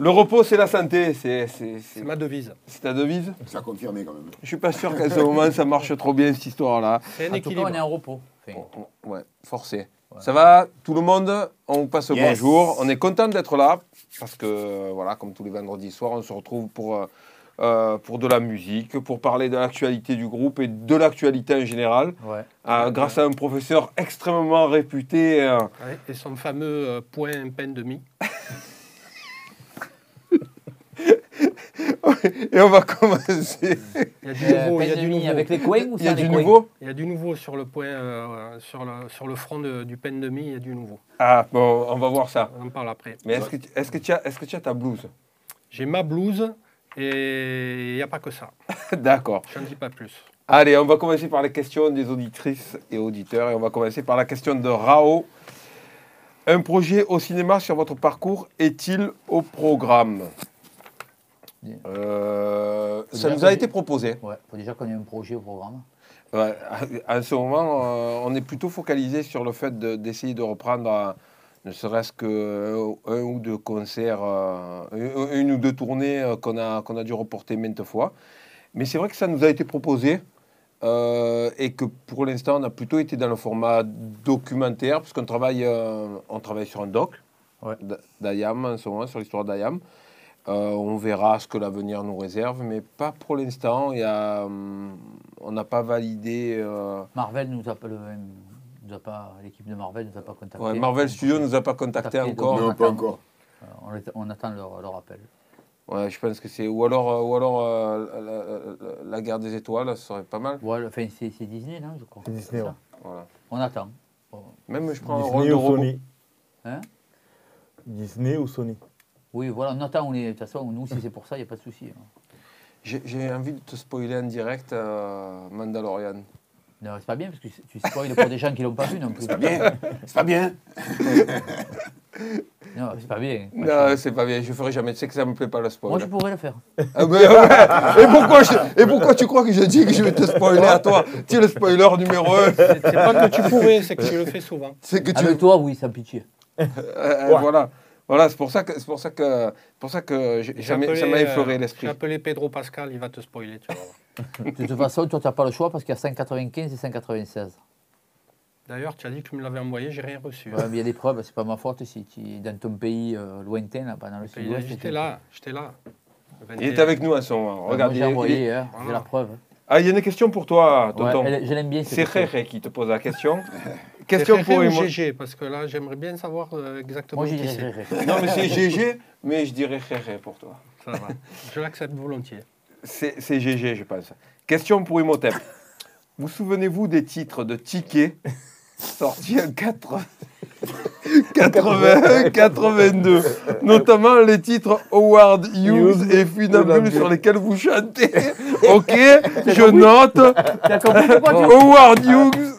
Le repos, c'est la santé. C'est ma devise. c'est ta devise. Ça a confirmé quand même. Je suis pas sûr qu'à ce moment, ça marche trop bien, cette histoire-là. C'est un En tout cas, équilibre. on est en repos. Enfin, Ouais, forcé. Ça va, tout le monde On passe le Yes. bonjour. On est content d'être là parce que, euh, voilà, comme tous les vendredis soirs, on se retrouve pour, euh, euh, pour de la musique, pour parler de l'actualité du groupe et de l'actualité en général, ouais. euh, grâce à un professeur extrêmement réputé. euh, Ouais, et son fameux euh, point peine demi. et on va commencer. Il y a du Euh, nouveau. il y a du de mie nouveau. avec les coins ou Il y a du nouveau Il y a du nouveau sur le point, euh, sur, le, sur le front de- du peine demi. Il y a du nouveau. Ah, bon, on va voir ça. On en parle après. Mais est-ce que, tu- est-ce que, tu as, est-ce que tu as ta blouse? J'ai ma blouse et il n'y a pas que ça. D'accord. Je n'en dis pas plus. Allez, on va commencer par les questions des auditrices et auditeurs. Et on va commencer par la question de Rao. Un projet au cinéma sur votre parcours est-il au programme? Euh, Ça nous a été proposé. Ouais, faut déjà qu'on ait un projet au programme. Ouais, en ce moment, euh, on est plutôt focalisé sur le fait de- d'essayer de, reprendre, euh, ne serait-ce qu'un un ou deux concerts, une, ou deux tournées qu'on a, qu'on a dû reporter maintes fois. Mais c'est vrai que ça nous a été proposé euh, et que pour l'instant, on a plutôt été dans le format documentaire, parce qu'on travaille, euh, on travaille sur un doc Ouais. d'Ayam en ce moment, sur l'histoire d'Ayam. Euh, on verra ce que l'avenir nous réserve, mais pas pour l'instant. Il y a, hum, on n'a pas validé. euh, Marvel nous a pas, le, nous a pas l'équipe de Marvel nous a pas contacté. ouais, Marvel Studios nous a pas contacté Contacté, encore. Non, on pas attend. encore. Euh, on, attend leur, leur appel. Ouais, je pense que c'est ou alors ou alors euh, la, la- la guerre des étoiles, ça serait pas mal. Ouais, enfin, c'est Disney, non je crois. C'est Disney, ouais. Voilà. On attend. Même je prends un rôle Disney de ou robot. Sony Hein? Disney ou Sony Oui, voilà, on attend. On est, de toute façon, nous, si c'est pour ça, il n'y a pas de souci. hein. J'ai envie de te spoiler en direct euh, Mandalorian. Non, c'est pas bien parce que tu spoil pour des gens qui l'ont pas vu non plus. C'est pas bien. C'est pas bien. Non, c'est pas bien. Non, c'est pas bien, je ferai jamais. Tu sais que ça me plaît pas le spoil. Moi, je pourrais le faire. Ah ben, ouais. et, pourquoi je- et pourquoi tu crois que je dis que je vais te spoiler à toi? Tu es le spoiler numéro un. C'est pas que tu pourrais, c'est que tu le fais souvent. C'est que tu. Avec toi, oui, sans pitié. Euh, euh, Voilà. Voilà, c'est pour ça que c'est pour ça que pour ça que j'ai- J'ai ça m'a euh, effleuré l'esprit. J'ai appelé Pedro Pascal, il va te spoiler. Tu vas voir. De toute façon, toi, tu n'as pas le choix parce qu'il y a 5,95 et 5,96. D'ailleurs, tu as dit que tu me l'avais envoyé, j'ai rien reçu. Ouais, mais il y a des preuves, c'est pas ma faute si tu es dans ton pays euh, lointain, là, pas dans le sud-ouest. J'étais là, j'étais là. Le Il est 21. avec nous à ce moment. Ouais, Regarde, moi, il j'ai envoyé, il hein, j'ai la preuve. Ah, il y a une question pour toi, Ouais, tonton. elle- je l'aime bien. C'est. Réré qui te pose la question. Question pour ou GG, parce que là, j'aimerais bien savoir euh, exactement Moi, qui c'est. Non, mais c'est GG, mais je dirais Réré pour toi. Ça va. Je l'accepte volontiers. C'est c'est GG, je pense. Question pour Imhotep. Vous souvenez-vous des titres de tickets sortis en 80 81, 82, notamment les titres Howard Hughes et Funambule sur lesquels vous chantez. Ok, je note. Howard Hughes.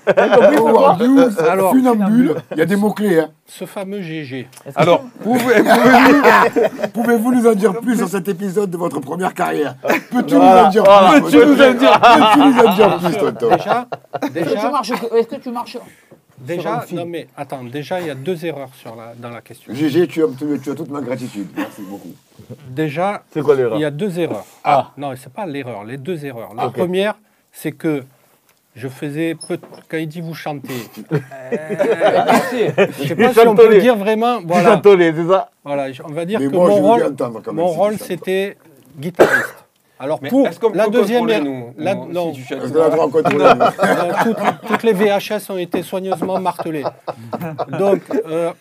Howard Hughes, Alors, funambule. Il y a des mots-clés. Hein. Ce fameux GG. Alors, pouvez- pouvez-vous nous en dire plus sur cet épisode de votre première carrière Peux-tu nous en dire voilà. plus Peux-tu nous en dire plus, tonton Déjà, Est-ce que tu marches déjà, non mais attends, déjà il y a deux erreurs sur la, dans la question. GG, tu as, tu, tu as toute ma gratitude. Merci beaucoup. Déjà, C'est quoi l'erreur il y a deux erreurs. Ah. Non, c'est pas l'erreur, les deux erreurs. La Ok. première, c'est que je faisais peu- quand il dit vous chantez. Je sais pas si on peut dire vraiment. Voilà, chantonné, c'est ça voilà, je- on va dire Mais que moi, mon rôle, mon rôle, c'était guitariste. Alors Mais pour la deuxième, nous, la- nous, non, toutes, toutes les VHS ont été soigneusement martelées. Donc, euh,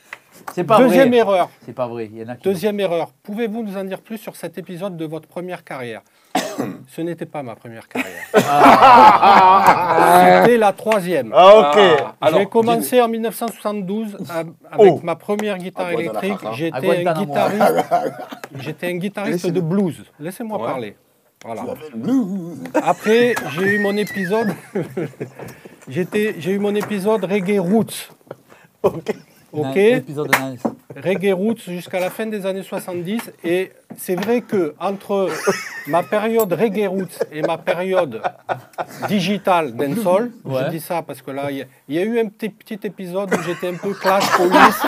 pas deuxième vrai. erreur. C'est pas vrai. Il y en a qui. Deuxième erreur. Pouvez-vous nous en dire plus sur cet épisode de votre première carrière? Ce n'était pas ma première carrière. C'était la troisième. Ah, ok. Ah, alors, J'ai commencé en 1972 à- avec Oh. ma première guitare électrique. J'étais un guitariste. J'étais un guitariste Laissez-le. de blues. Laissez-moi Ouais. parler. Voilà. Après, j'ai eu mon épisode. J'étais, j'ai eu mon épisode reggae roots. Ok. Épisode Nance. Reggae roots jusqu'à la fin des années 70 et c'est vrai que entre ma période reggae roots et ma période digitale dancehall, Ouais. je dis ça parce que là, il y, a- il y a eu un petit, petit épisode où j'étais un peu clash police.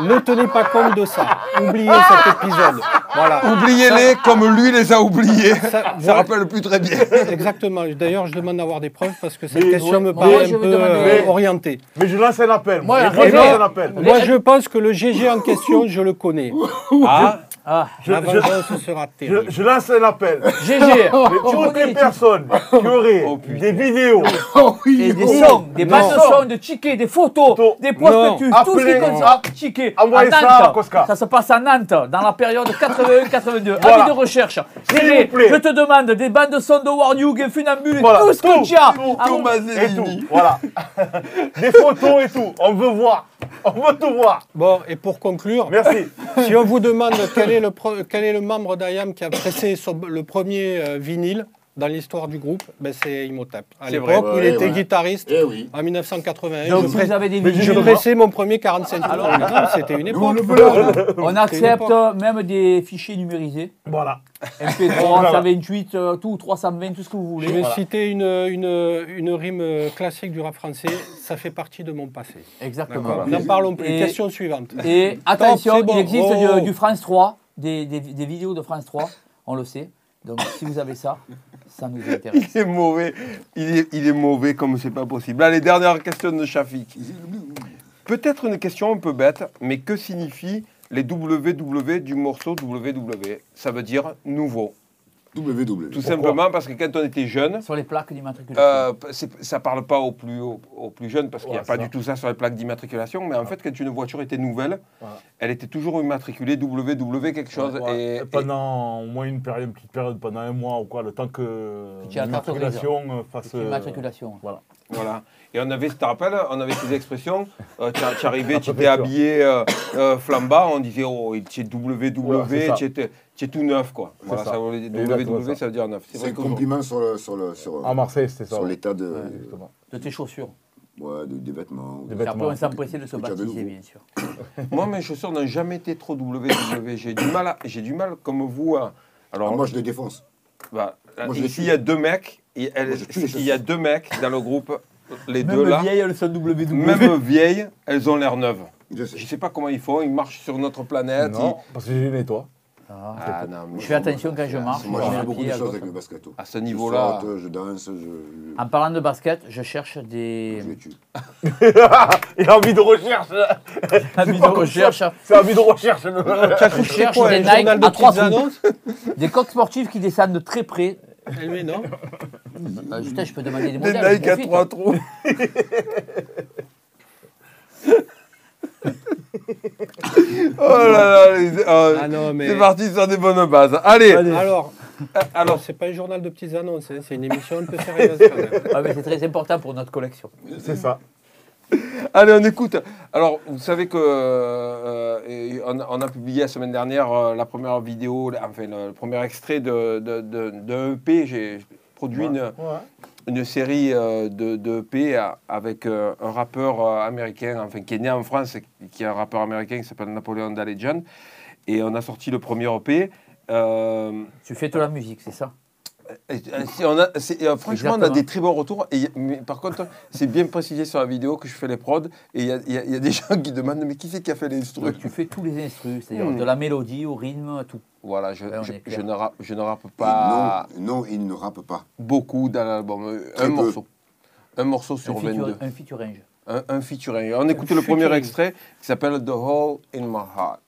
ne tenez pas compte de ça. Oubliez cet épisode. Voilà. Oubliez-les comme lui les a oubliés. Ça- voilà. rappelle plus très bien. Exactement. D'ailleurs, je demande d'avoir des preuves parce que cette Mais- question me paraît un peu demander- euh, orientée. Mais je lance un appel. Moi, je lance un appel. Moi, je pense que le GG en question, je le connais. Ah, Ah, Je, La je- vengeance sera je- terrible. je lance un appel. GG, Mais tu toutes connais les personnes qui auraient Oh, des vidéos, Oh oui, Et des oh. sons, des bandes de sons, de tickets, des photos, Photos. des prospectus, tout ce qui ça, tickets. Envoyez ça à. Cosca. Ça se passe à Nantes, dans la période 81-82. Voilà. Avis de recherche. S'il Gégé, vous plaît. je te demande des bandes de sons de Warnug, Funambule, Voilà, tout ce que tu as. tout, Ah, tout et tout. Voilà. Des photos et tout. On veut voir. On veut tout voir. Bon, et pour conclure, Merci. si on vous demande quel est le, pro- quel est le membre d'IAM qui a pressé le premier euh, vinyle dans l'histoire du groupe, ben c'est Imhotep. À l'époque il était ouais. guitariste Eh oui. en 1981, Donc, je, vous avez des je pressais mon premier 45 tours. Non, C'était une époque. on accepte même des fichiers numérisés. Voilà. MP3, Voilà. 128, euh, tout, 320, tout ce que vous Je voulez. vais Voilà. citer une, une, une rime classique du rap français. Ça fait partie de mon passé. Exactement. N'en parlons plus. Et- Question suivante. Et attention, bon. il existe Oh. du, du France 3, des, des- des vidéos de France 3, on le sait. Donc si vous avez ça, ça nous intéresse. il est mauvais. Il est, il est mauvais comme c'est pas possible. Allez, dernière question de Shafik. Peut-être une question un peu bête, mais que signifie les WW du morceau WW Ça veut dire nouveau. WW. Tout simplement parce que quand on était jeune, Sur les plaques d'immatriculation. euh, ça parle pas aux plus, aux, aux plus jeunes parce qu'il n'y a pas du tout ça sur les plaques d'immatriculation. Mais en fait, quand une voiture était nouvelle, Voilà. elle était toujours immatriculée WW quelque chose. Ouais. et, Et pendant au moins une période, une petite période, pendant un mois ou quoi, le temps que l'immatriculation euh, fasse. euh, Immatriculation. Voilà. Voilà. Et on avait, tu te rappelles, on avait ces expressions. euh, tu arrivais, tu étais habillé euh, euh, flambard, on disait, oh, tu es WW, tu es tout neuf, quoi. Voilà, ça. ça. veut dire Exactement WW, ça. ça veut dire neuf. C'est C'est un compliment sur le- sur le- sur, À Marseille, ça. sur ouais. l'état de. De tes chaussures. ouais, de- des vêtements. Des vêtements. on s'empressait de se baptiser, bien sûr. Moi, mes chaussures n'ont jamais été trop WW. J'ai du mal, à- j'ai du mal comme vous. à- Alors, Alors moi, je les défonce. bah, moi, je les ici, tue. il y a deux mecs. Et elle- Moi, je les il y a deux mecs dans le groupe, les Même deux là. vieille, elles sont WW. Même vieilles, elles ont l'air neuves. Je sais. Je sais pas comment ils font. Ils marchent sur notre planète. Non, parce que j'ai nettoie. Ah. Ah, non, Je fais attention quand je marche. Moi, je beaucoup de à choses avec le basket. à ce Je niveau-là. saute, je danse, je, En parlant de basket, je cherche des je les tue. Il a envie de recherche. amis de recherche, C'est envie de recherche. Je cherche quoi, des Nike de à trois petites sous. annonces des coques sportives qui descendent de très près. Eh oui, non Euh, putain, je peux demander des Des modèles. je Nike à profite. trois trous. oh là là, les- oh, Ah non, mais- c'est parti sur des bonnes bases. Allez, Alors, euh, alors alors, c'est pas un journal de petites annonces, hein, c'est une émission un peu sérieuse quand même. Ouais, mais c'est très important pour notre collection. C'est ça. allez, on écoute. Alors, vous savez que euh, et on, a- on a publié la semaine dernière euh, la première vidéo, enfin le, le premier extrait de, de, de- d'un EP. J'ai produit une, Ouais. Une série euh, de, de EP avec euh, un rappeur euh, américain, enfin qui est né en France, qui est un rappeur américain qui s'appelle Napoleon Dalejan. Et on a sorti le premier EP. Tu fais de la musique, c'est ça? Et- on a- euh, franchement, on a des très bons retours. Et, mais par contre, c'est bien précisé sur la vidéo que je fais les prods. Et il y a, il y a- il y a des gens qui demandent Mais qui c'est qui a fait les Donc, Tu fais tous les instrus, c'est-à-dire Hmm. de la mélodie au rythme, tout. Voilà, je, je, ne rappe, je ne rappe pas non, non, il ne rappe pas. beaucoup dans l'album. Euh, Un peu. morceau. Un morceau sur un, 22. feature- un featuring. Un, un featuring. On écoutait le premier extrait qui s'appelle The Hole in My Heart.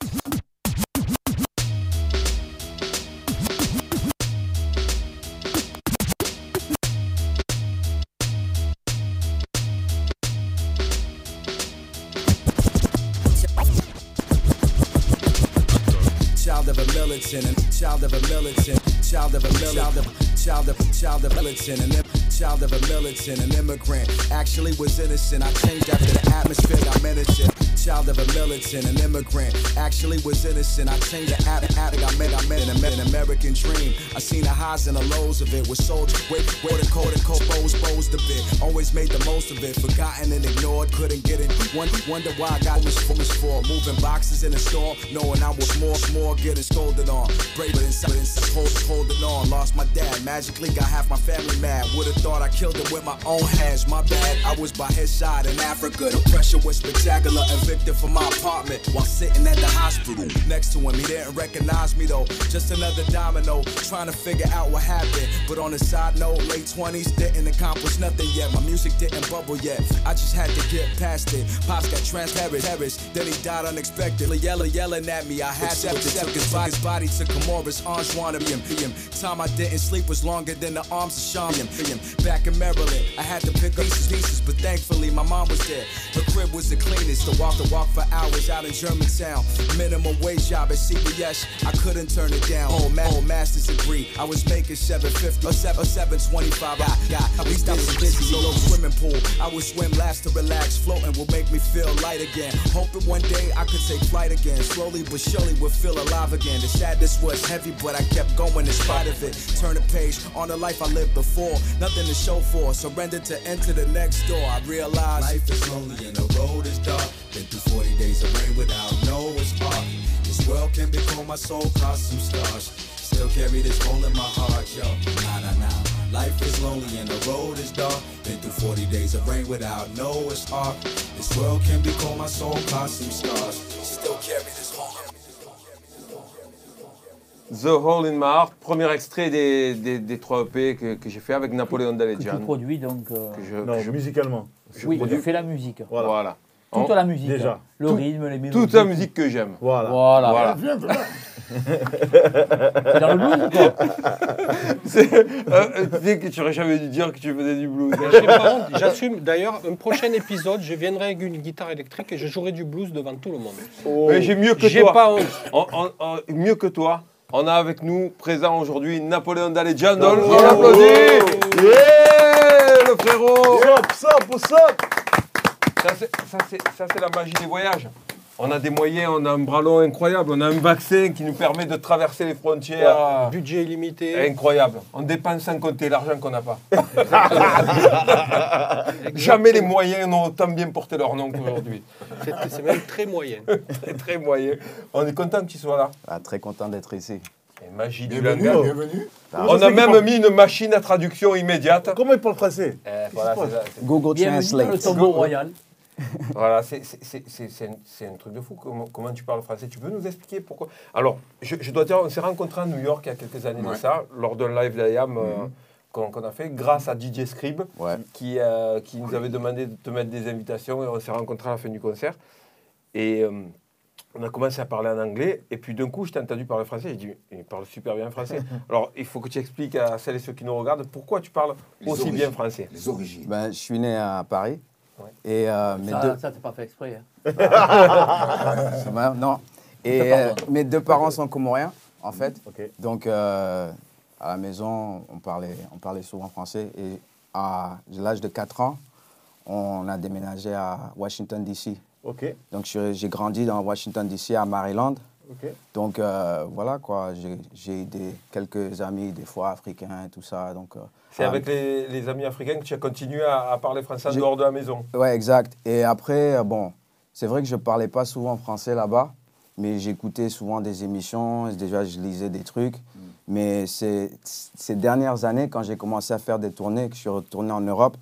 Militant and child of a militant child of a militant child of child of militant and child of a militant an immigrant. Actually was innocent. I changed after the atmosphere. Got menacing child of a militant, an immigrant. Actually was innocent. I changed the attic. attic. I met, I met an, Amer- an American dream. I seen the highs and the lows of it. Was sold, wait, wait, and cold and cold, exposed, exposed a bit. Always made the most of it. Forgotten and ignored. Couldn't get it. Wonder, wonder why I got this for for. Moving boxes in the store, knowing I was more, more getting scolded on. Brave but inside, inside hold, holding on. Lost my dad. Magically got half my family mad. Would've thought I killed him with my own hands. My bad. I was by his side in Africa. The pressure was spectacular. Evicted from my apartment while sitting at the hospital next to him. He didn't recognize me though. Just another domino. Trying to figure out what happened. But on a side note, late 20s didn't accomplish nothing yet. My music didn't bubble yet. I just had to get past it. Pops got transparent. Then he died unexpectedly. Yelling, yelling at me. I had accepted. Took his body, his body to Comoros. Arms wanted him. him. Time I didn't sleep was longer than the arms of Shaman. Back in Maryland, I had to pick up pieces, pieces, but thankfully my mom was there. Her crib was the cleanest. To walk the walk for hours out in Germantown. Minimum wage job at CBS. I couldn't turn it down. Whole, ma- whole master's degree. I was making 750 or 7 or 725. Got, got. At least I was busy. Little swimming pool. I would swim last to relax. Floating will make me feel light again. Hoping one day I could take flight again. Slowly but surely would feel alive again. The sadness was heavy, but I kept going in spite of it. Turn the page on the life I lived before. Nothing to show for. Surrender to enter the next door. I realized life is lonely and the road is dark. Through 40 days of rain without Noah's Ark. This world can become my soul, cause some stars. Still carry this hole in my heart, yo. Nah, nah, nah. Life is lonely and the road is dark. Been through 40 days of rain without Noah's Ark. This world can become my soul, cause some scars. Still carry this hole in The Hole in My Heart, premier extrait des, des, des 3 EP que, que j'ai fait avec Napoléon Que tu Daledjan. produis donc. euh, Que je, Non, que je- musicalement. oui, produis. tu fais la musique. Voilà. Voilà. Toute On- la musique. Déjà. Le Tout- rythme, les mélodies. Toute la musique que j'aime. Voilà. Voilà. Voilà. Viens, viens. C'est dans le blues ou quoi C'est- euh, euh, tu sais que tu aurais jamais dû dire que tu faisais du blues. J'ai J'assume. D'ailleurs, un prochain épisode, je viendrai avec une guitare électrique et je jouerai du blues devant tout le monde. Mais j'ai mieux que J'ai toi. pas honte. On- on- on- mieux que toi. On a avec nous présent aujourd'hui Napoléon Daledjan. On Bravo. l'applaudit. Yeah, le frérot. Stop, stop Ça, c'est- ça, c'est ça, c'est la magie des voyages. On a des moyens, on a un bras long incroyable, on a un vaccin qui nous permet de traverser les frontières. Budget illimité. Incroyable. On dépense sans compter l'argent qu'on n'a pas. Jamais les moyens n'ont autant bien porté leur nom qu'aujourd'hui. C'est même très moyen. C'est très moyen. On est content que tu sois là. Ah, très content d'être ici. Et magie du Bienvenue, langage. bienvenue. On a même mis une machine à traduction immédiate. Comment il parle français? Eh, voilà, Google le Translate. tombeau royal. Voilà, c'est- c'est- c'est c'est- c'est un, truc de fou. Comment, comment tu parles français? Tu peux nous expliquer pourquoi? Alors, je, je dois dire, on s'est rencontrés à New York il y a quelques années de ça, lors d'un live d'IAM euh, qu'on qu'on a fait, grâce à DJ Scribe, Ouais. qui, euh, qui nous avait demandé de te mettre des invitations et on s'est rencontrés à la fin du concert. Et euh, on a commencé à parler en anglais, et puis d'un coup, je t'ai entendu parler français. J'ai dit, il parle super bien français. Alors, il faut que tu expliques à celles et ceux qui nous regardent pourquoi tu parles Les aussi origines. bien français. Les origines. Ben, je suis né à Paris. Et euh, mes Ça, deux... ça t'es pas fait exprès. hein. Non. Et euh, mes deux parents sont comoriens, en fait. Donc, euh, à la maison, on parlait, on parlait souvent français. Et à l'âge de 4 ans, on a déménagé à Washington, D.C. Donc, j'ai grandi dans Washington, D.C., à Maryland. Donc, euh, voilà, quoi. J'ai- J'ai des, quelques amis, des fois africains et tout ça. Donc, euh, C'est ah, avec les, les amis africains que tu as continué à, à parler français en dehors de la maison. Ouais, exact. Et après, euh, bon, c'est vrai que je parlais pas souvent français là-bas, mais j'écoutais souvent des émissions, déjà je lisais des trucs. Mais ces, ces dernières années, quand j'ai commencé à faire des tournées, que je suis retourné en Europe,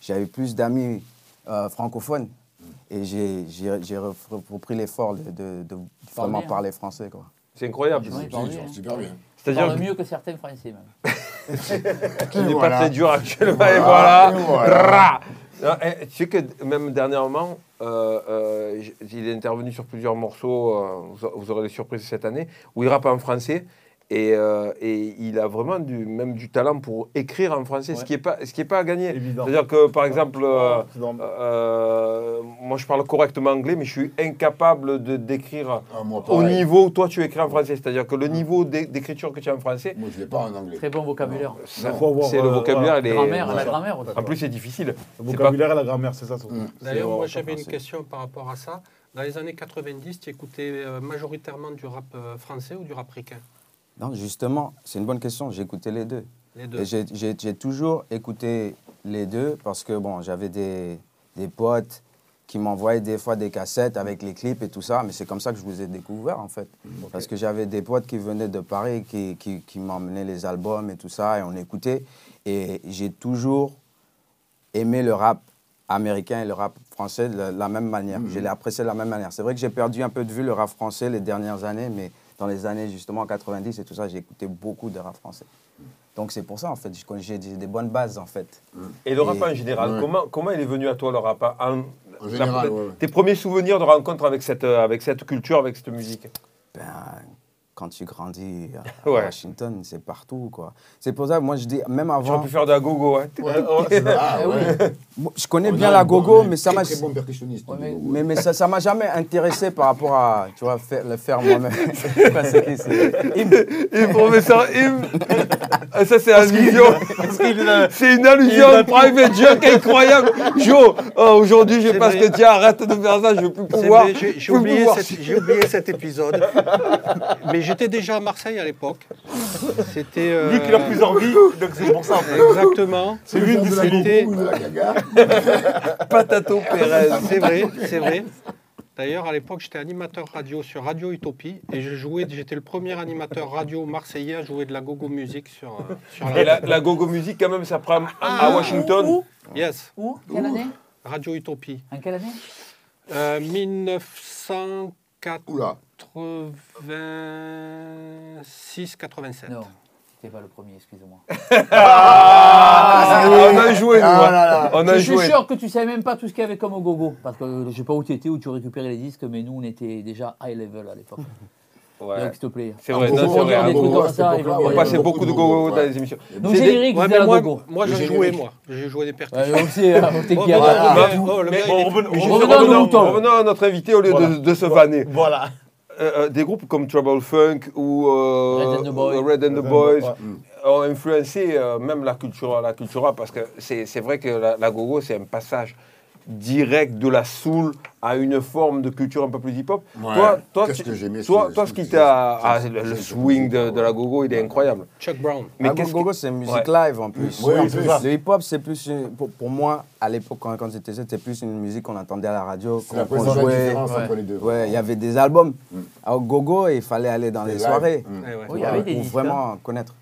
j'avais plus d'amis euh, francophones. Et j'ai j'ai- j'ai ref- repris l'effort de, de- de vraiment bien. parler français. Quoi. C'est incroyable. Oui, C'est parle super, bien. C'est-à-dire que mieux que certains français même. tu n'es voilà. pas très dur actuellement. Et voilà. Et voilà. Non, eh, tu sais que même dernièrement, euh, euh, il est intervenu sur plusieurs morceaux, euh, vous, vous aurez des surprises cette année, où il rappe en français. Et, euh, et il a vraiment du, même du talent pour écrire en français, ce qui n'est pas, ce qui est pas à gagner. C'est-à-dire que, par exemple, euh, euh, moi je parle correctement anglais, mais je suis incapable de d'écrire Ah, au niveau où toi tu écris en français. C'est-à-dire que le niveau d'é- d'écriture que tu as en français, Moi, je l'ai pas en anglais. Très bon vocabulaire. ça- Faut avoir, c'est le vocabulaire. Grammaire, la grammaire aussi. En plus, c'est difficile. Le vocabulaire et la grammaire, c'est ça. Mm. C'est D'ailleurs, moi j'avais une question par rapport à ça. Dans les années 90, tu écoutais majoritairement du rap français ou du rap ricain Non, justement, c'est une bonne question. J'ai écouté les deux. Les deux. J'ai- toujours écouté les deux parce que bon, j'avais des, des potes qui m'envoyaient des fois des cassettes avec les clips et tout ça, mais c'est comme ça que je vous ai découvert en fait. Parce que j'avais des potes qui venaient de Paris, qui, qui, qui m'emmenaient les albums et tout ça, et on écoutait. Et j'ai toujours aimé le rap américain et le rap français de la, même manière. Je l'ai apprécié de la même manière. C'est vrai que j'ai perdu un peu de vue le rap français les dernières années, mais dans les années justement 90 et tout ça, j'ai écouté beaucoup de rap français. Donc c'est pour ça en fait, j'ai des bonnes bases en fait. Et le rap Et- en général, Ouais. comment, comment il est venu à toi le rap en, En général, la- ouais, ouais. Tes premiers souvenirs de rencontre avec cette, euh, avec cette culture, avec cette musique? Ben, quand tu grandis à Ouais. Washington, c'est partout quoi. C'est pour ça que moi je dis, même Tu aurais avant, pu faire de la gogo. Hein. Ah, ouais. moi, je connais On bien la bon- gogo, mais ça m'a... Bon mais-. Mais, mais ça ça m'a jamais intéressé par rapport à, tu vois, faire, le faire moi-même. C'est c'est- professeur Im, Ah, ça c'est allusion. C'est une allusion il a de private joke incroyable. Joe, oh, aujourd'hui j'ai C'est pas ce vrai. que tu arrête de faire ça, je veux plus C'est pouvoir. j'ai oublié cet épisode. Mais j'étais déjà à Marseille à l'époque. C'était. euh, Lui qui a plus envie, donc c'est pour ça. en fait. Exactement. C'est lui la C'était- gogo ou de la gaga Patato Pérez. C'est vrai, c'est vrai. D'ailleurs, à l'époque, j'étais animateur radio sur Radio Utopie et je jouais, j'étais le premier animateur radio marseillais à jouer de la gogo musique sur, euh, sur Et la, gogo musique quand même, ça prend à Washington. Où Yes, Où? Quelle année? Radio Utopie. En quelle année? Euh, 1986-87. Oula. Non, c'était pas le premier, excusez-moi. Ah, on a joué, nous. Ah hein. là là. On a Je suis joué. sûr que tu savais même pas tout ce qu'il y avait comme au gogo. Parce que je sais pas où tu étais, où tu récupérais les disques, mais nous, on était déjà high level à l'époque. Ouais. Donc, s'il te plaît. C'est vrai, Ah, non, gogo, c'est on vrai. passait beaucoup de gogo dans les émissions. Donc, la moi, gogo. moi Le j'ai joué, moi. J'ai joué des percussions. Aussi, revenons- à notre invité au lieu de se vanner. Voilà. Euh, euh, des groupes comme Trouble Funk ou euh, Red and the Boys. Red and the Red and Boys the- ouais. ont influencé euh, même la culture, la culture rap, parce que c'est c'est vrai que la, la gogo c'est un passage direct de la soul à une forme de culture un peu plus hip-hop. Ouais. Toi, toi, Qu'est-ce tu- que j'aimais toi, ce- toi, ce- qui t'a ah, le, swing de, la gogo, il est incroyable. Chuck Brown. Mais Ah, qu'est-ce gogo, que- c'est musique Ouais. live en plus. Oui, en c'est plus. ça. Le hip-hop, c'est plus, une- pour, pour moi, à l'époque, quand, quand j'étais jeune, c'était plus une musique qu'on entendait à la radio, la qu'on jouait. différence ouais. entre les deux. Ouais, il y avait des albums. Mm. Au gogo, il fallait aller dans Des les soirées Mm. Eh. Oui, pour vraiment connaître.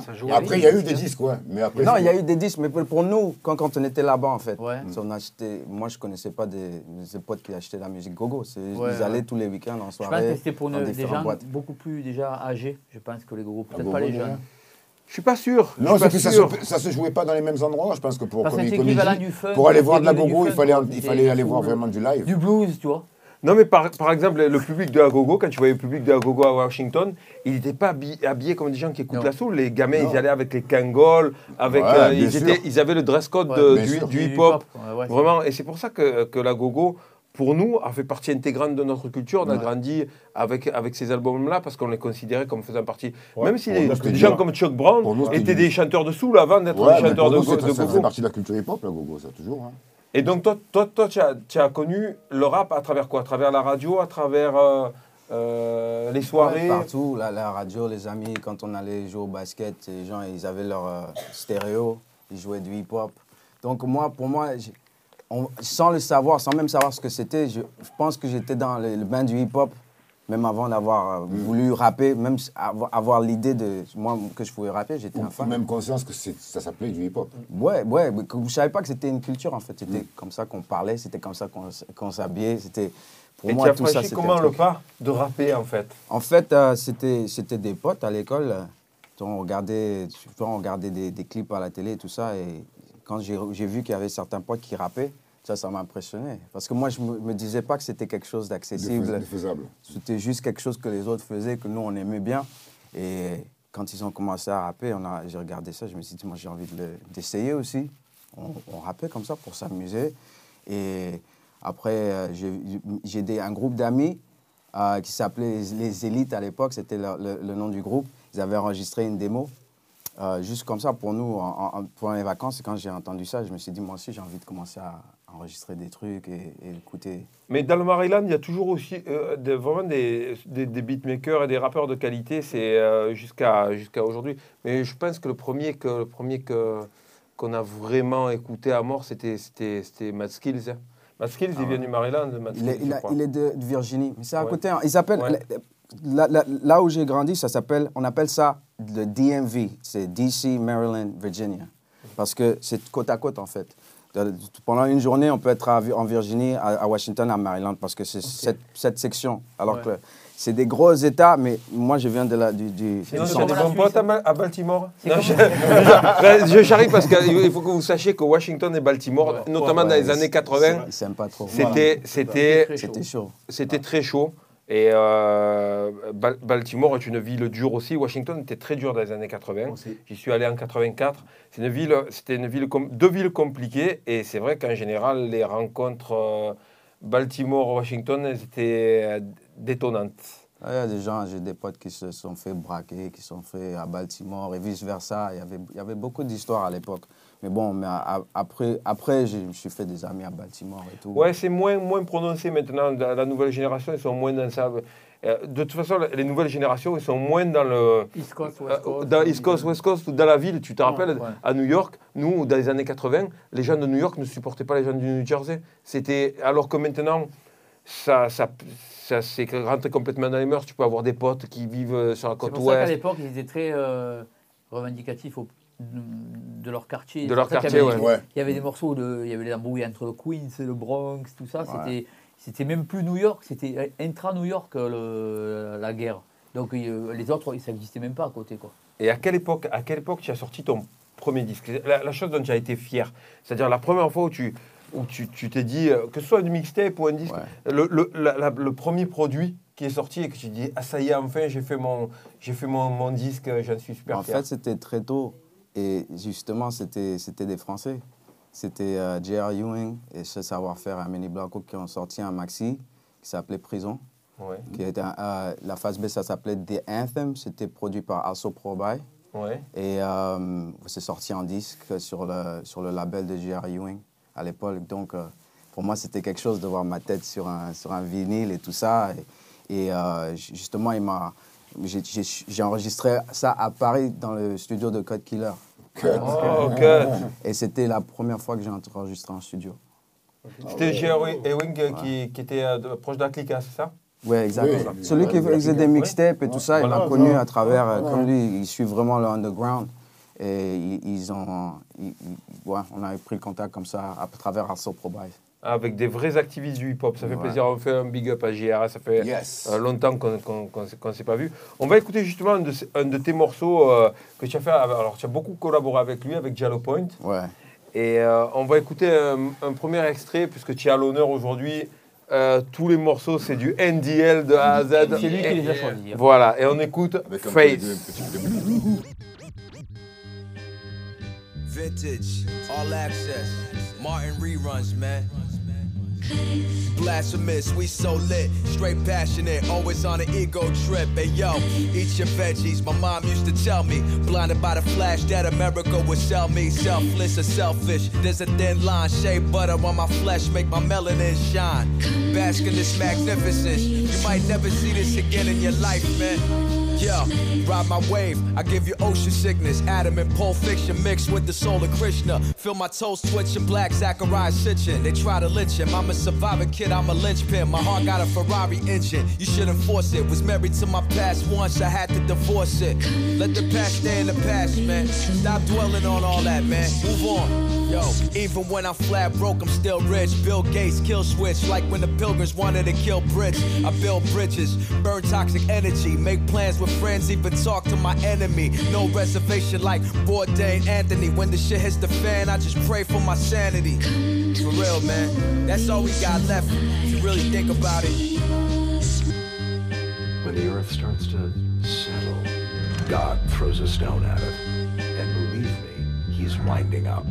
Ça jouait. Après, il y a eu des disques, ouais. Mais après, Non, il y a eu des disques, mais pour nous, quand, quand on était là-bas, en fait, Ouais. on achetait, moi, je connaissais pas des, des potes qui achetaient la musique gogo. C'est- Ouais, ils allaient ouais. tous les week-ends en Je pense soirée. que c'était pour une- des gens boîtes. beaucoup plus déjà âgés, je pense, que les gros. Ah, Peut-être gogo, pas les jeunes. Je suis pas sûr. Non, c'est que ça se, ça se jouait pas dans les mêmes endroits. Je pense que pour, Parce comme, comme dit, du pour aller voir de la gogo, il fallait, il fallait aller voir vraiment du live. Du blues, tu vois. Non, mais par, par exemple, le public de la gogo, quand tu voyais le public de la gogo à Washington, il n'était pas habillé, habillé comme des gens qui écoutent Non. la soul. Les gamins, Non. ils allaient avec les Kangols, avec, Ouais, euh, ils, étaient, ils avaient le dress code Ouais, de- bien du, sûr. du Du hip-hop. Ouais, Vraiment, et c'est pour ça que, que la gogo, pour nous, a fait partie intégrante de notre culture. On a grandi avec, avec ces albums-là parce qu'on les considérait comme faisant partie. Même si les, des gens comme Chuck Brown nous, étaient des chanteurs de soul avant d'être des chanteurs de, de ça fait gogo. partie de la culture hip-hop, la gogo, ça, toujours. hein. Et donc, toi, toi, toi tu, as, connu le rap à travers quoi? À travers la radio, à travers euh, euh, les soirées? Ouais, partout, la, radio, les amis, quand on allait jouer au basket, les gens, ils avaient leur euh, stéréo, ils jouaient du hip-hop. Donc moi, pour moi, sans le savoir, sans même savoir ce que c'était, je, pense que j'étais dans le bain du hip-hop, même avant d'avoir euh, voulu rapper, même avoir, avoir l'idée de moi que je pouvais rapper, j'étais un fan. même conscience que ça s'appelait du hip-hop. Ouais, ouais, mais que vous savez pas que c'était une culture en fait. C'était comme ça qu'on parlait, c'était comme ça qu'on s'habillait, c'était pour Et moi tu as tout ça franchi c'était comment le pas de rapper en fait? En fait, euh, c'était c'était des potes à l'école. On regardait, on regardait des, des clips à la télé et tout ça. Et quand j'ai j'ai vu qu'il y avait certains potes qui rappaient, ça, ça m'a impressionné. Parce que moi, je me, me disais pas que c'était quelque chose d'accessible. C'était juste quelque chose que les autres faisaient, que nous, on aimait bien. Et quand ils ont commencé à rapper, on a- j'ai regardé ça, je me suis dit, moi, j'ai envie de le- d'essayer aussi. On, on rappait comme ça pour s'amuser. Et après, euh, j'ai un groupe d'amis euh, qui s'appelait Les Élites à l'époque, c'était le, le- le nom du groupe. Ils avaient enregistré une démo. euh, juste comme ça pour nous, en- en- pendant les vacances, et quand j'ai entendu ça, je me suis dit, moi aussi, j'ai envie de commencer à enregistrer des trucs et, et écouter. Mais dans le Maryland, il y a toujours aussi euh, des- vraiment des, des, des beatmakers et des rappeurs de qualité, c'est euh, jusqu'à jusqu'à aujourd'hui. Mais je pense que le premier que le premier que qu'on a vraiment écouté à mort, c'était c'était c'était Mad Skills. hein. Mad Skills, il vient du Maryland. Mad Il est, Skills, il je a- crois. il est de, de Virginie. Mais c'est à Ouais. côté. hein. Il s'appelle. Ouais. Là, là- là où j'ai grandi, ça s'appelle. On appelle ça le DMV. C'est DC, Maryland, Virginia. Parce que c'est côte à côte, en fait. De- Pendant une journée, on peut être à- en Virginie, à, à Washington, à Maryland, parce que c'est cette, cette section. Alors Ouais. que c'est des gros États, mais moi, je viens de la, du, du, du des centre. la bons potes à, Baltimore. Non, je, je charrie parce qu'il faut que vous sachiez que Washington et Baltimore, Ouais. notamment Ouais, dans les années 80, Ils s'aiment pas trop. c'était. C'était chaud. C'était très chaud. Et euh, Bal- Baltimore est une ville dure aussi. Washington était très dur dans les années 80. J'y suis allé en 84. C'est une ville, c'était une ville, deux villes compliquées. Et c'est vrai qu'en général, les rencontres euh, Baltimore-Washington, étaient euh, détonnantes. Ah, Il y a des gens, j'ai des potes qui se sont fait braquer, qui se sont fait à Baltimore et vice-versa. Il il y avait beaucoup d'histoires à l'époque. Mais bon, mais a- a- après, après je me suis fait des amis à Baltimore et tout. Ouais, c'est moins, moins prononcé maintenant. La nouvelle génération, ils sont moins dans ça. Euh, De toute façon, les nouvelles générations, ils sont moins dans le. East Coast, Euh, West Coast. dans East Coast, West Coast, ou dans la ville, tu te rappelles, ouais. à New York, nous, dans les années 80, les gens de New York ne supportaient pas les gens du New Jersey. C'était, alors que maintenant, ça, ça, ça s'est rentré complètement dans les mœurs. Tu peux avoir des potes qui vivent sur la C'est côte pour ça qu'à ouest. l'époque, ils étaient très euh, revendicatifs au- de leur quartier. De leur quartier, ouais. Il y avait des morceaux, de, il y avait les embrouilles entre le Queens et le Bronx, tout ça. C'était, c'était même plus New York, c'était intra-New York le- la guerre. Donc les autres, ça n'existait même pas à côté. Quoi. Et à quelle époque, à quelle époque tu as sorti ton premier disque? La, la chose dont tu as été fier, c'est-à-dire la première fois où tu, où tu, tu t'es dit, euh, que ce soit une mixtape ou un disque, Ouais. le, le, la- la- le premier produit qui est sorti et que tu dis, ah ça y est, enfin, j'ai fait mon, j'ai fait mon, mon disque, j'en suis super En fier. fait, c'était très tôt. Et justement, c'était des Français. C'était euh, J.R. Ewing et ce savoir-faire à Manny Blanco qui ont sorti un maxi qui s'appelait Prison. Ouais, Qui était euh, la phase B, ça s'appelait The Anthem. C'était produit par Also Proby. ouais. Et euh, c'est sorti en disque sur le, sur le label de J.R. Ewing à l'époque. Donc, pour moi, c'était quelque chose de voir ma tête sur un, sur un vinyle et tout ça. Et, et, ju- justement, il m'a, j'ai, enregistré ça à Paris dans le studio de Code Killer. Oh, ok. Et c'était la première fois que j'ai enregistré en studio. C'était J.R. Ewing euh, qui, qui était euh, proche d'Aclica, c'est ça? Oui, Celui qui faisait des mixtapes et tout ça, il m'a connu voilà. à travers, euh, Voilà. comme lui, il suit vraiment le underground. Et ils, ils ont, ils- ouais, on a pris contact comme ça à travers Also Proby. Avec des vrais activistes du hip-hop. Ça fait Ouais. plaisir. On fait un big up à JR. Ça fait Yes. euh, longtemps qu'on qu'on s'est- pas vu. On va écouter justement un de, ces- un de tes morceaux euh, que tu as fait. avec- Alors, tu as beaucoup collaboré avec lui, avec Jallo Point. Ouais. Et euh, on va écouter un, un premier extrait, puisque tu as l'honneur aujourd'hui. Euh, tous les morceaux, c'est du NDL de A à Z. C'est lui qui Et- les a choisis. hein. Voilà, et on écoute Avec Face. Vintage, all access, Martin reruns, man. Blasphemous, we so lit, straight passionate, always on an ego trip. Hey yo, eat your veggies. My mom used to tell me, blinded by the flash that America would sell me. Selfless or selfish, there's a thin line. Shea butter on my flesh, make my melanin shine. Bask in this magnificence, you might never see this again in your life, man. Yo, ride my wave. I give you ocean sickness. Adam and Pulp Fiction mixed with the soul of Krishna. Feel my toes twitching, black Zachariah stitching. They try to lynch him. I'm a survivor kid, I'm a linchpin. My heart got a Ferrari engine. You shouldn't force it. Was married to my past once, I had to divorce it. Let the past stay in the past, man. Stop dwelling on all that, man. Move on. Yo, even when I'm flat broke, I'm still rich. Bill Gates kill switch, like when the pilgrims wanted to kill Brits. I build bridges, burn toxic energy, make plans with friends, even talk to my enemy. No reservation like Bourdain Anthony. When the shit hits the fan, I just pray for my sanity. For real, man. That's all we got left. If you really think about it. When the earth starts to settle, God throws a stone at it. And believe me, he's winding up.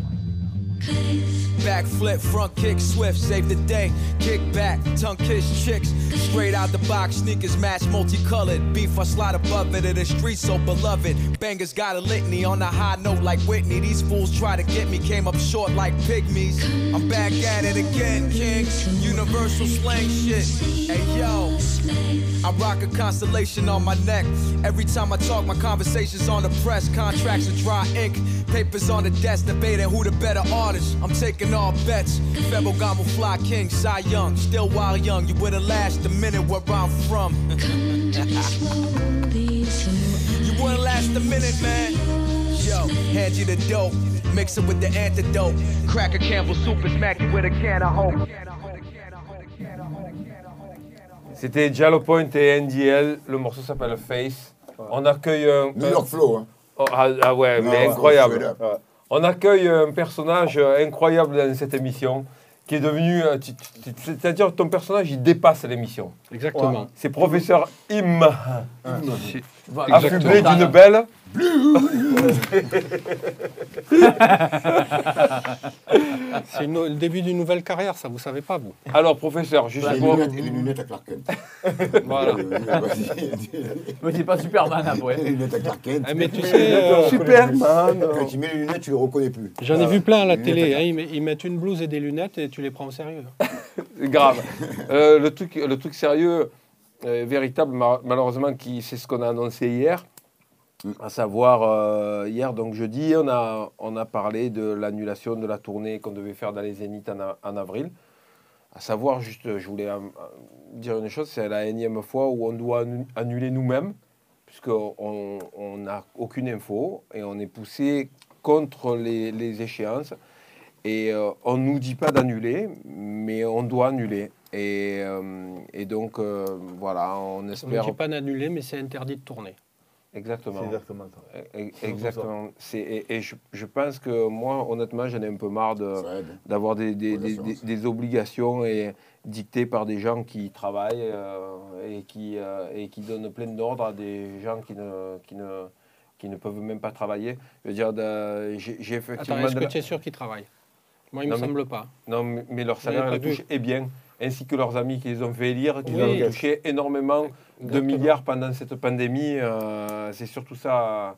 Backflip, front kick, swift, save the day. Kick back, tongue kiss chicks. Straight out the box, sneakers match multicolored. Beef, I slide above it in the street so beloved. Bangers got a litany on a high note like Whitney. These fools try to get me, came up short like pygmies. I'm back at it again, king. Universal slang shit. Hey yo, I rock a constellation on my neck. Every time I talk, my conversations on the press. Contracts are dry ink. Papers on the desk, debating who the better artist. I'm taking all bets. Febo Gamo Fly King, Cy Young. Still wild young, you wouldn't last a minute where I'm from. you wouldn't last a minute, man. Yo, hand you the dope. Mix it with the antidote. Crack a Campbell soup and smack you with a can of hope. C'était Jallo Point et NDL. Le morceau s'appelle Face. On accueille un. New York Flow, hein. Oh, ah, ah ouais, mais ouais, incroyable. straight up. On accueille un personnage incroyable dans cette émission qui est devenu. euh, C'est-à-dire que ton personnage, il dépasse l'émission. Exactement. C'est professeur Im, affublé d'une belle. C'est le début d'une nouvelle carrière, ça, vous savez pas, vous. Alors, professeur, juste les pour. lunettes, et les lunettes à Clark Kent. Voilà. Euh. Mais c'est pas Superman après. Les lunettes à Clark Kent. Eh, mais tu sais, euh, Superman Quand tu mets les lunettes, tu les reconnais plus. j'en ai Ah, vu plein à la télé. hein, ils, met- ils mettent une blouse et des lunettes et tu les prends au sérieux. Grave. Euh, le, truc, le truc sérieux, euh, véritable, ma- malheureusement, qui, c'est ce qu'on a annoncé hier. À savoir, euh, hier, donc jeudi, on a, on a parlé de l'annulation de la tournée qu'on devait faire dans les Zéniths en, a- en avril. À savoir, juste, je voulais euh, dire une chose, c'est la énième fois où on doit annu- annuler nous-mêmes, puisqu'on on n'a aucune info et on est poussé contre les, les échéances. Et euh, on ne nous dit pas d'annuler, mais on doit annuler. Et, euh, et donc, voilà, on On ne espère. dit pas d'annuler, mais c'est interdit de tourner. Exactement. C'est exactement ça. E- Exactement. Et, et je, je pense que moi, honnêtement, j'en ai un peu marre de, aide. d'avoir des, des, des- des- des obligations et dictées par des gens qui travaillent euh, et, qui, euh, et qui donnent plein d'ordres à des gens qui ne, qui, ne, qui ne peuvent même pas travailler. Je veux dire, de- j'ai, j'ai Attends, effectivement... est-ce de que la- tu es sûr qu'ils travaillent? Moi, il ne me mais- semble pas. Non, mais- mais leur salaire est vu. touché est bien, ainsi que leurs amis qui les ont fait élire, qui Oui. ont touché énormément de milliards pendant cette pandémie. euh, c'est surtout ça.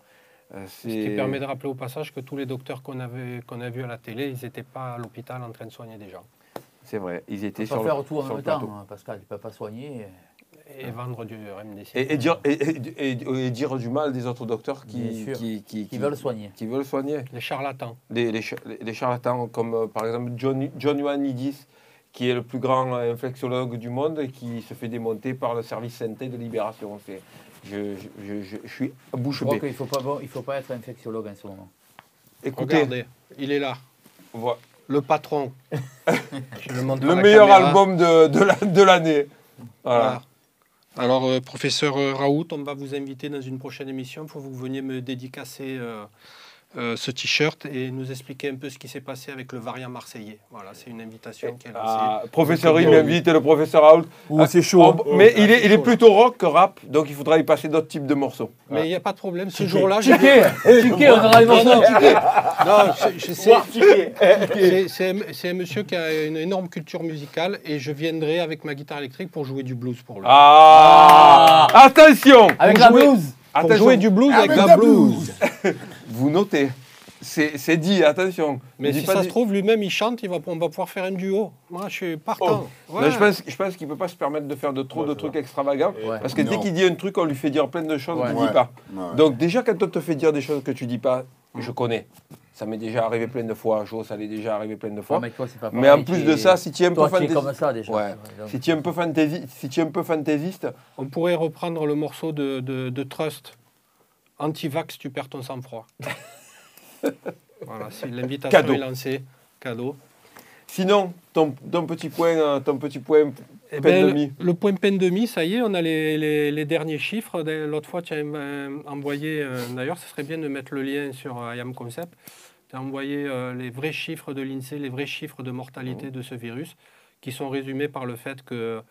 euh, Ce qui c'est- permet de rappeler au passage que tous les docteurs qu'on avait qu'on a vus à la télé, ils n'étaient pas à l'hôpital en train de soigner des gens C'est vrai, ils étaient Il sur faut le, faire tout en même temps, hein, Pascal. Tu peux pas soigner. et vendre du RMDC. Et, et dire, et, et- et- et dire du mal des autres docteurs qui, qui, qui, Qui veulent soigner. qui veulent soigner. Les charlatans. Les, les, cha- les charlatans comme euh, par exemple John, John Ioannidis, qui est le plus grand euh, inflexologue du monde et qui se fait démonter par le service santé de Libération. C'est- Je, je, je, je- je suis à bouche Je crois bée. qu'il faut pas, bon, il faut pas être infectiologue en ce moment. Écoutez, Regardez, il est là, voilà. le patron. Je le meilleur caméra. album de, de la- de l'année. Voilà. Voilà. Alors, euh, professeur Raoult, on va vous inviter dans une prochaine émission pour que vous veniez me dédicacer euh, euh, ce t-shirt et nous expliquer un peu ce qui s'est passé avec le variant marseillais. Voilà, c'est une invitation qui est lancée. Ah, professeur, il m'invite, le professeur Raoult. Ouh, c'est chaud. Oh, mais il est, il est plutôt rock que rap, donc il faudra y passer d'autres types de morceaux. Mais il n'y a pas de problème. Ce jour-là, j'ai Ticket Ticket, on aura les morceaux Non, je- je sais- c'est- un- monsieur qui a une énorme culture musicale et je viendrai avec ma guitare électrique pour jouer du blues pour lui. Ah, Attention Avec la jouer- blouse pour Attention, jouer du blues avec, Avec la la blues. Vous notez. C'est c'est dit, attention. Mais si pas ça dit- se trouve, lui-même, il chante, il va, on va pouvoir faire un duo. Moi, je suis partant. Ouais. je pense, je pense qu'il ne peut pas se permettre de faire de trop Ouais, de trucs extravagants. Ouais. Parce que dès qu'il dit un truc, on lui fait dire plein de choses qu'il ne dit pas. Ouais. Donc déjà, quand on te fait dire des choses que tu dis pas, je connais. Ça m'est déjà arrivé plein de fois. Jo, ça l'est déjà arrivé plein de fois. Mais toi, c'est pas mais en plus de ça, si tu es un peu fantaisiste, si tu es un peu fantaisiste, On pourrait reprendre le morceau de, de, de Trust. Anti-vax, tu perds ton sang-froid. voilà, c'est l'invitation Cadeau. est lancée. Cadeau. sinon, ton, ton petit point, euh, ton petit point Eh peine ben, de le, point peine de mie, ça y est, on a les, les- les derniers chiffres. L'autre fois, tu as euh, envoyé, euh, d'ailleurs, ce serait bien de mettre le lien sur euh, IAM Concept. Tu as envoyé euh, les vrais chiffres de l'INSEE, les vrais chiffres de mortalité de ce virus, qui sont résumés par le fait que euh,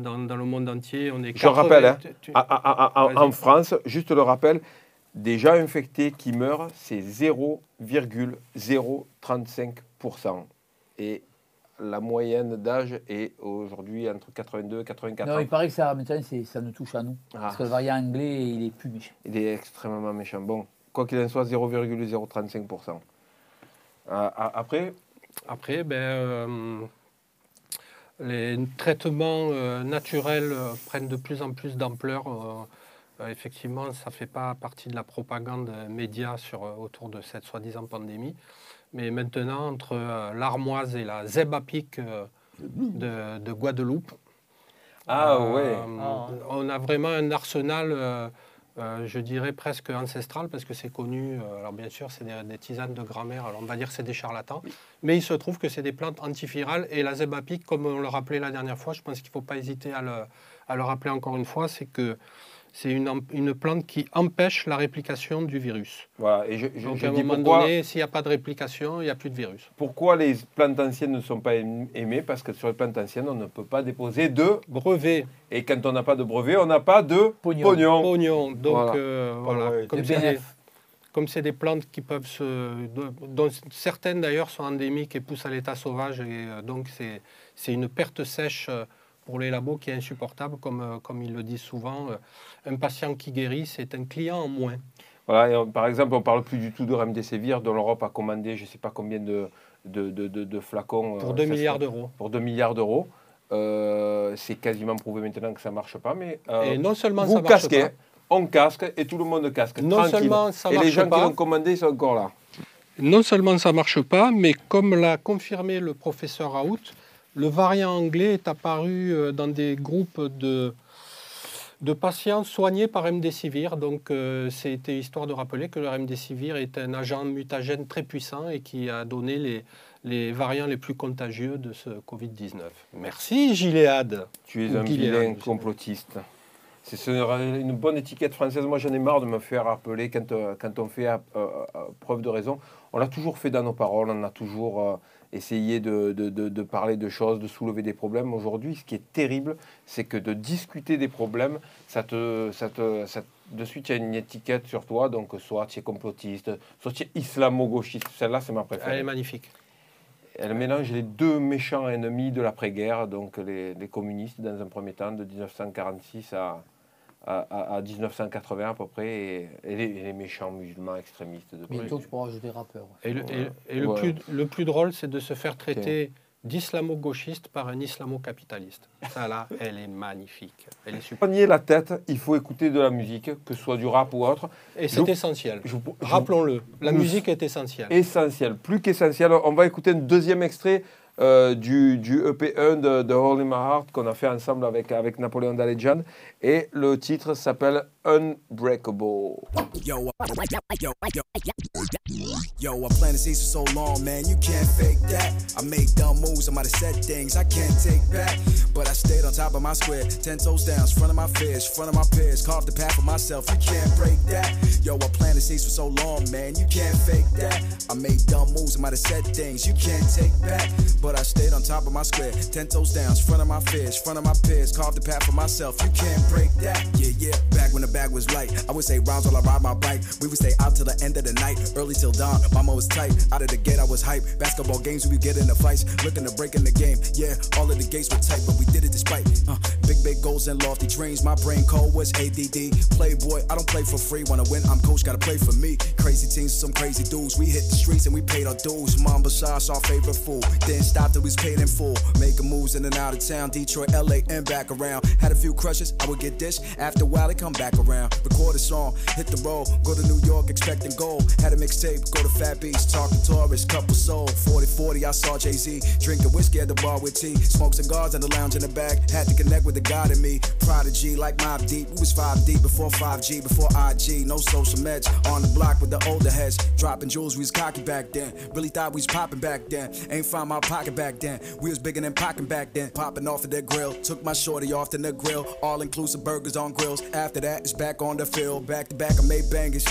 dans, dans le monde entier, on est. Je rappelle, hein, tu- en France, juste le rappel, des gens infectés qui meurent, c'est 0,035%. Et la moyenne d'âge est aujourd'hui entre 82 et 84 Non, ans. il paraît que ça, maintenant, c'est- ça nous touche à nous. Parce Ah. que le variant anglais, il est plus méchant. Il est extrêmement méchant. Bon, quoi qu'il en soit, 0,035%. Euh, après, Après, ben, euh, les traitements euh, naturels euh, prennent de plus en plus d'ampleur. euh, euh, effectivement, ça ne fait pas partie de la propagande média sur, euh, autour de cette soi-disant pandémie. Mais maintenant, entre euh, l'armoise et la zébapique euh, de, de Guadeloupe, ah euh, ouais, Ah. on a vraiment un arsenal, euh, je dirais presque ancestral, parce que c'est connu. euh, alors bien sûr, c'est des, des tisanes de grand-mère, alors on va dire que c'est des charlatans. Mais il se trouve que c'est des plantes antivirales. Et la zébapique, comme on le rappelait la dernière fois, je pense qu'il ne faut pas hésiter à le, à le rappeler encore une fois, c'est que c'est une, une plante qui empêche la réplication du virus. voilà. Et je, je- Donc je à un dis moment pourquoi, donné, s'il n'y a pas de réplication, il n'y a plus de virus. pourquoi les plantes anciennes ne sont pas aim- aimées? Parce que sur les plantes anciennes, on ne peut pas déposer de... Brevet, Et quand on n'a pas de brevet, on n'a pas de Pognon. pognon. pognon. Donc Voilà. euh, voilà, ouais, comme c'est comme c'est des plantes qui peuvent se. dont certaines d'ailleurs sont endémiques et poussent à l'état sauvage, et euh, donc c'est c'est une perte sèche euh, pour les labos qui est insupportable, comme, euh, comme ils le disent souvent. euh, Un patient qui guérit, c'est un client en moins. Voilà, et on- par exemple, on ne parle plus du tout de remdesivir, dont l'Europe a commandé je ne sais pas combien de, de, de- flacons. Pour euh, 2 ça milliards d'euros. Pour 2 milliards d'euros. Euh, c'est quasiment prouvé maintenant que ça ne marche pas, mais euh, et non seulement vous ça marche casquez, pas, on casque et tout le monde casque. non tranquille. seulement ça et les marche gens qui pas, l'ont commandé, ils sont encore là. non seulement ça marche pas, mais comme l'a confirmé le professeur Raoult, le variant anglais est apparu euh, dans des groupes de, de patients soignés par MDCivir. Donc, euh, c'était histoire de rappeler que le remdesivir est un agent mutagène très puissant et qui a donné les, les variants les plus contagieux de ce Covid-19. Merci, Gilead. Tu es un vilain complotiste. C'est une bonne étiquette française. Moi, j'en ai marre de me faire rappeler quand, euh, quand on fait euh, euh, preuve de raison. On l'a toujours fait dans nos paroles, on a toujours euh, essayé de, de- de- de parler de choses, de soulever des problèmes. Aujourd'hui, ce qui est terrible, c'est que de discuter des problèmes, ça te, ça te, ça- de suite, il y a une étiquette sur toi. Donc, soit tu es complotiste, soit tu es islamo-gauchiste. Celle-là, c'est ma Elle préférée. est magnifique. Elle mélange les deux méchants ennemis de l'après-guerre, donc les, les communistes dans un premier temps, de 1946 à, à, à- à 1980 à peu près, et, et les, et les méchants musulmans extrémistes. De Bientôt, tu pourras ajouter rappeur. Et le, et- et le Ouais. plus, le plus drôle, c'est de se faire traiter d'islamo-gauchiste par un islamo-capitaliste. Ça, là, elle est magnifique. Elle est super. Soigner la tête, il faut écouter de la musique, que ce soit du rap ou autre. Et c'est essentiel. Rappelons-le, la musique est essentielle. essentiel, plus qu'essentiel. On va écouter un deuxième extrait euh, du, du EP1 de, de Holy My Heart qu'on a fait ensemble avec, avec Napoléon Daledjan. Et le titre s'appelle Unbreakable. Yo, yo, yo, yo, I planted seeds for so long, man, you can't fake that. I made dumb moves, I might have said things I can't take back. But I stayed on top of my square, ten toes down, front of my fears, front of my peers, carved the path for myself, you can't break that. Yo, I planted seeds for so long, man, you can't fake that. I made dumb moves, I might have said things you can't take back. But I stayed on top of my square, ten toes down, front of my fears, front of my peers, carved the path for myself, you can't break that. Yeah, yeah, back when the bag was light, I would say rhymes while I ride my bike. We would stay out till the end of the night, early till dawn. Mama was tight, out of the gate I was hype. Basketball games we get into fights, looking to break in the game. Yeah, all of the gates were tight, but we did it despite. Uh, big big goals and lofty dreams. My brain cold was ADD. Playboy, I don't play for free. Wanna win, I'm coach, gotta play for me. Crazy teams, some crazy dudes. We hit the streets and we paid our dues. Mamba sauce, our favorite food. Didn't stop till we was paid in full. Making moves in and out of town, Detroit, LA, and back around. Had a few crushes, I would get dished. After a while, they come back around. Record a song, hit the road, go to New York, expecting gold. Had a mixtape, go to Fat Beach, talking tourists, couple soul. 40 40, I saw Jay Z drinking whiskey at the bar with tea. Smoke cigars in the lounge in the back. Had to connect with the God in me. Prodigy, like Mob Deep. We was 5 deep before 5G, before IG. No social meds. On the block with the older heads. Dropping jewels, we was cocky back then. Really thought we was popping back then. Ain't find my pocket back then. We was bigger than pocking back then. Popping off of the grill. Took my shorty off to the grill. All inclusive burgers on grills. After that, it's back on the field. Back to back, I made bangers.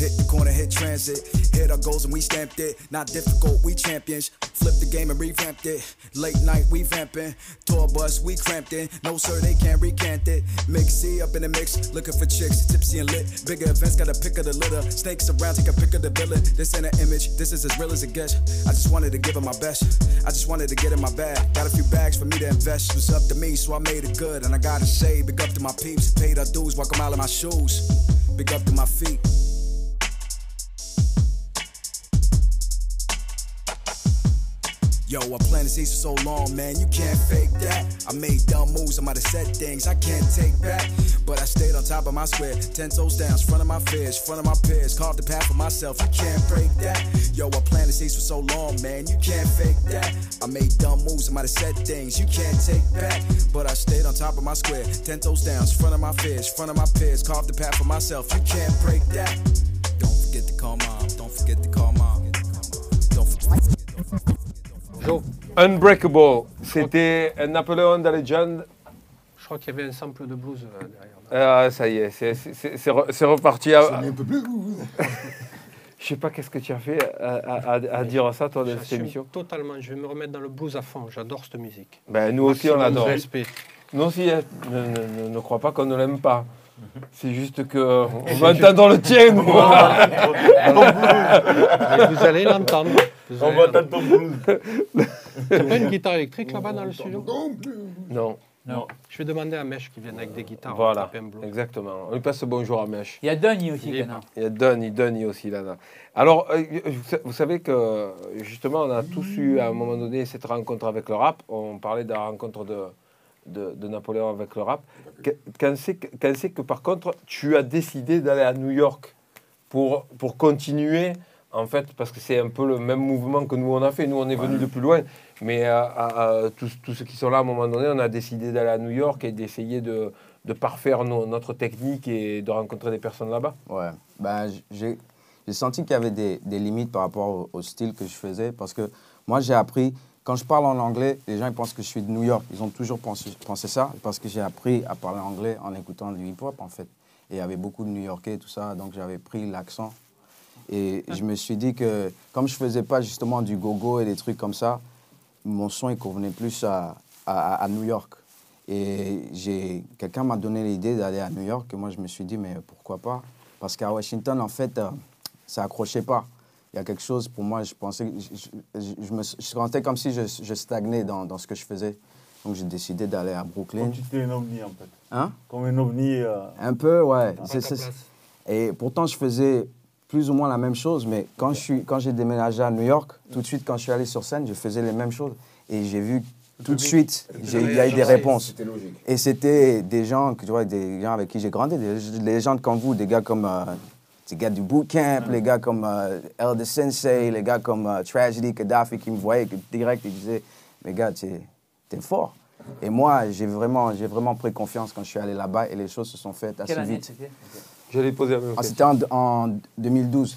Hit the corner, hit transit. Hit our goals and we stamped it. Not difficult, we champions. Flip the game and revamped it. Late night, we vamping. Tour bus, we cramped in. No, sir, they can't recant it. Mix up in the mix. Looking for chicks, tipsy and lit. Bigger events, got a pick of the litter. Snakes around, take a pick of the villain. This ain't an image, this is as real as it gets. I just wanted to give it my best. I just wanted to get in my bag. Got a few bags for me to invest. It was up to me, so I made it good. And I gotta say, big up to my peeps. Paid our dues, walk a mile in my shoes. Big up to my feet. Yo, I planted seeds for so long, man, you can't fake that. I made dumb moves, I might have said things I can't take back. But I stayed on top of my square, ten toes down, front of my fears, front of my peers. Carved the path for myself, you can't break that. Yo, I planted seeds for so long, man, you can't fake that. I made dumb moves, I might have said things you can't take back. But I stayed on top of my square, ten toes down, front of my fears, front of my peers. Carved the path for myself, you can't break that. Don't forget to call mom, don't forget to call mom. Don't forget. Joe, Unbreakable, c'était un Napoléon de Legend. je crois qu'il y avait un sample de blues euh, derrière. Ah, ça y est, c'est- c'est c'est re- c'est reparti. Ça à- un peu plus. Je sais pas qu'est-ce que tu as fait à, à- à- à dire ça, toi, de cette émission. totalement, je vais me remettre dans le blues à fond. J'adore cette musique. Ben, nous aussi, on l'adore. Respect. Nous aussi, hein, ne, ne- ne- ne crois pas qu'on ne l'aime pas. C'est juste que on va entendre le tien, nous. Vous allez l'entendre. On va attendre ton blues. T'as pas une guitare électrique là-bas dans le studio Non plus. Non, Non. Je vais demander à Mèche qui vienne avec des guitares. voilà, exactement. On lui passe le bonjour à Mèche. Il y a Dunny aussi, Ghana. Il y a Donny, Donny aussi là. là. Alors, euh, vous savez que justement, on a tous eu à un moment donné cette rencontre avec le rap. On parlait de la rencontre de, de, de Napoléon avec le rap. Quand c'est que, que par contre, tu as décidé d'aller à New York pour, pour continuer, en fait, parce que c'est un peu le même mouvement que nous on a fait. Nous, on est venus de plus loin. Mais euh, à- à- tous, tous ceux qui sont là, à un moment donné, on a décidé d'aller à New York et d'essayer de, de parfaire notre technique et de rencontrer des personnes là-bas. Ouais, ben, j'ai j'ai senti qu'il y avait des, des limites par rapport au, au style que je faisais parce que moi j'ai appris, quand je parle en anglais, les gens ils pensent que je suis de New York. Ils ont toujours pensé, ça parce que j'ai appris à parler anglais en écoutant du hip-hop en fait. Et il y avait beaucoup de New Yorkais tout ça, donc j'avais pris l'accent. Et je me suis dit que comme je faisais pas justement du go-go et des trucs comme ça, mon son il convenait plus à, à, à New York. Et quelqu'un m'a donné l'idée d'aller à New York et moi je me suis dit mais pourquoi pas? Parce qu'à Washington en fait euh, ça accrochait pas. Il y a quelque chose pour moi, je pensais, je, je, je- me je sentais comme si je, je stagnais dans, dans ce que je faisais. Donc j'ai décidé d'aller à Brooklyn. Comme tu étais un ovni en fait. Hein? Comme un ovni. euh, Un peu, ouais. Et pourtant, je faisais plus ou moins la même chose, mais quand je suis, quand j'ai déménagé à New York, tout de suite, quand je suis allé sur scène, je faisais les mêmes choses. Et j'ai vu tout de suite, il y a eu des réponses. C'était logique. Et c'était des gens, que tu vois, des gens avec qui j'ai grandi, des, des gens comme vous, des gars comme euh, des gars du bootcamp, les gars comme euh, Elder Sensei, les gars comme euh, Tragedy, Gaddafi, qui me voyaient direct, ils disaient, mais gars, t'es es fort. Et moi, j'ai vraiment, j'ai vraiment pris confiance quand je suis allé là-bas et les choses se sont faites assez Quelle année vite. c'était? J'allais poser la même Ah, question. C'était en, en 2012.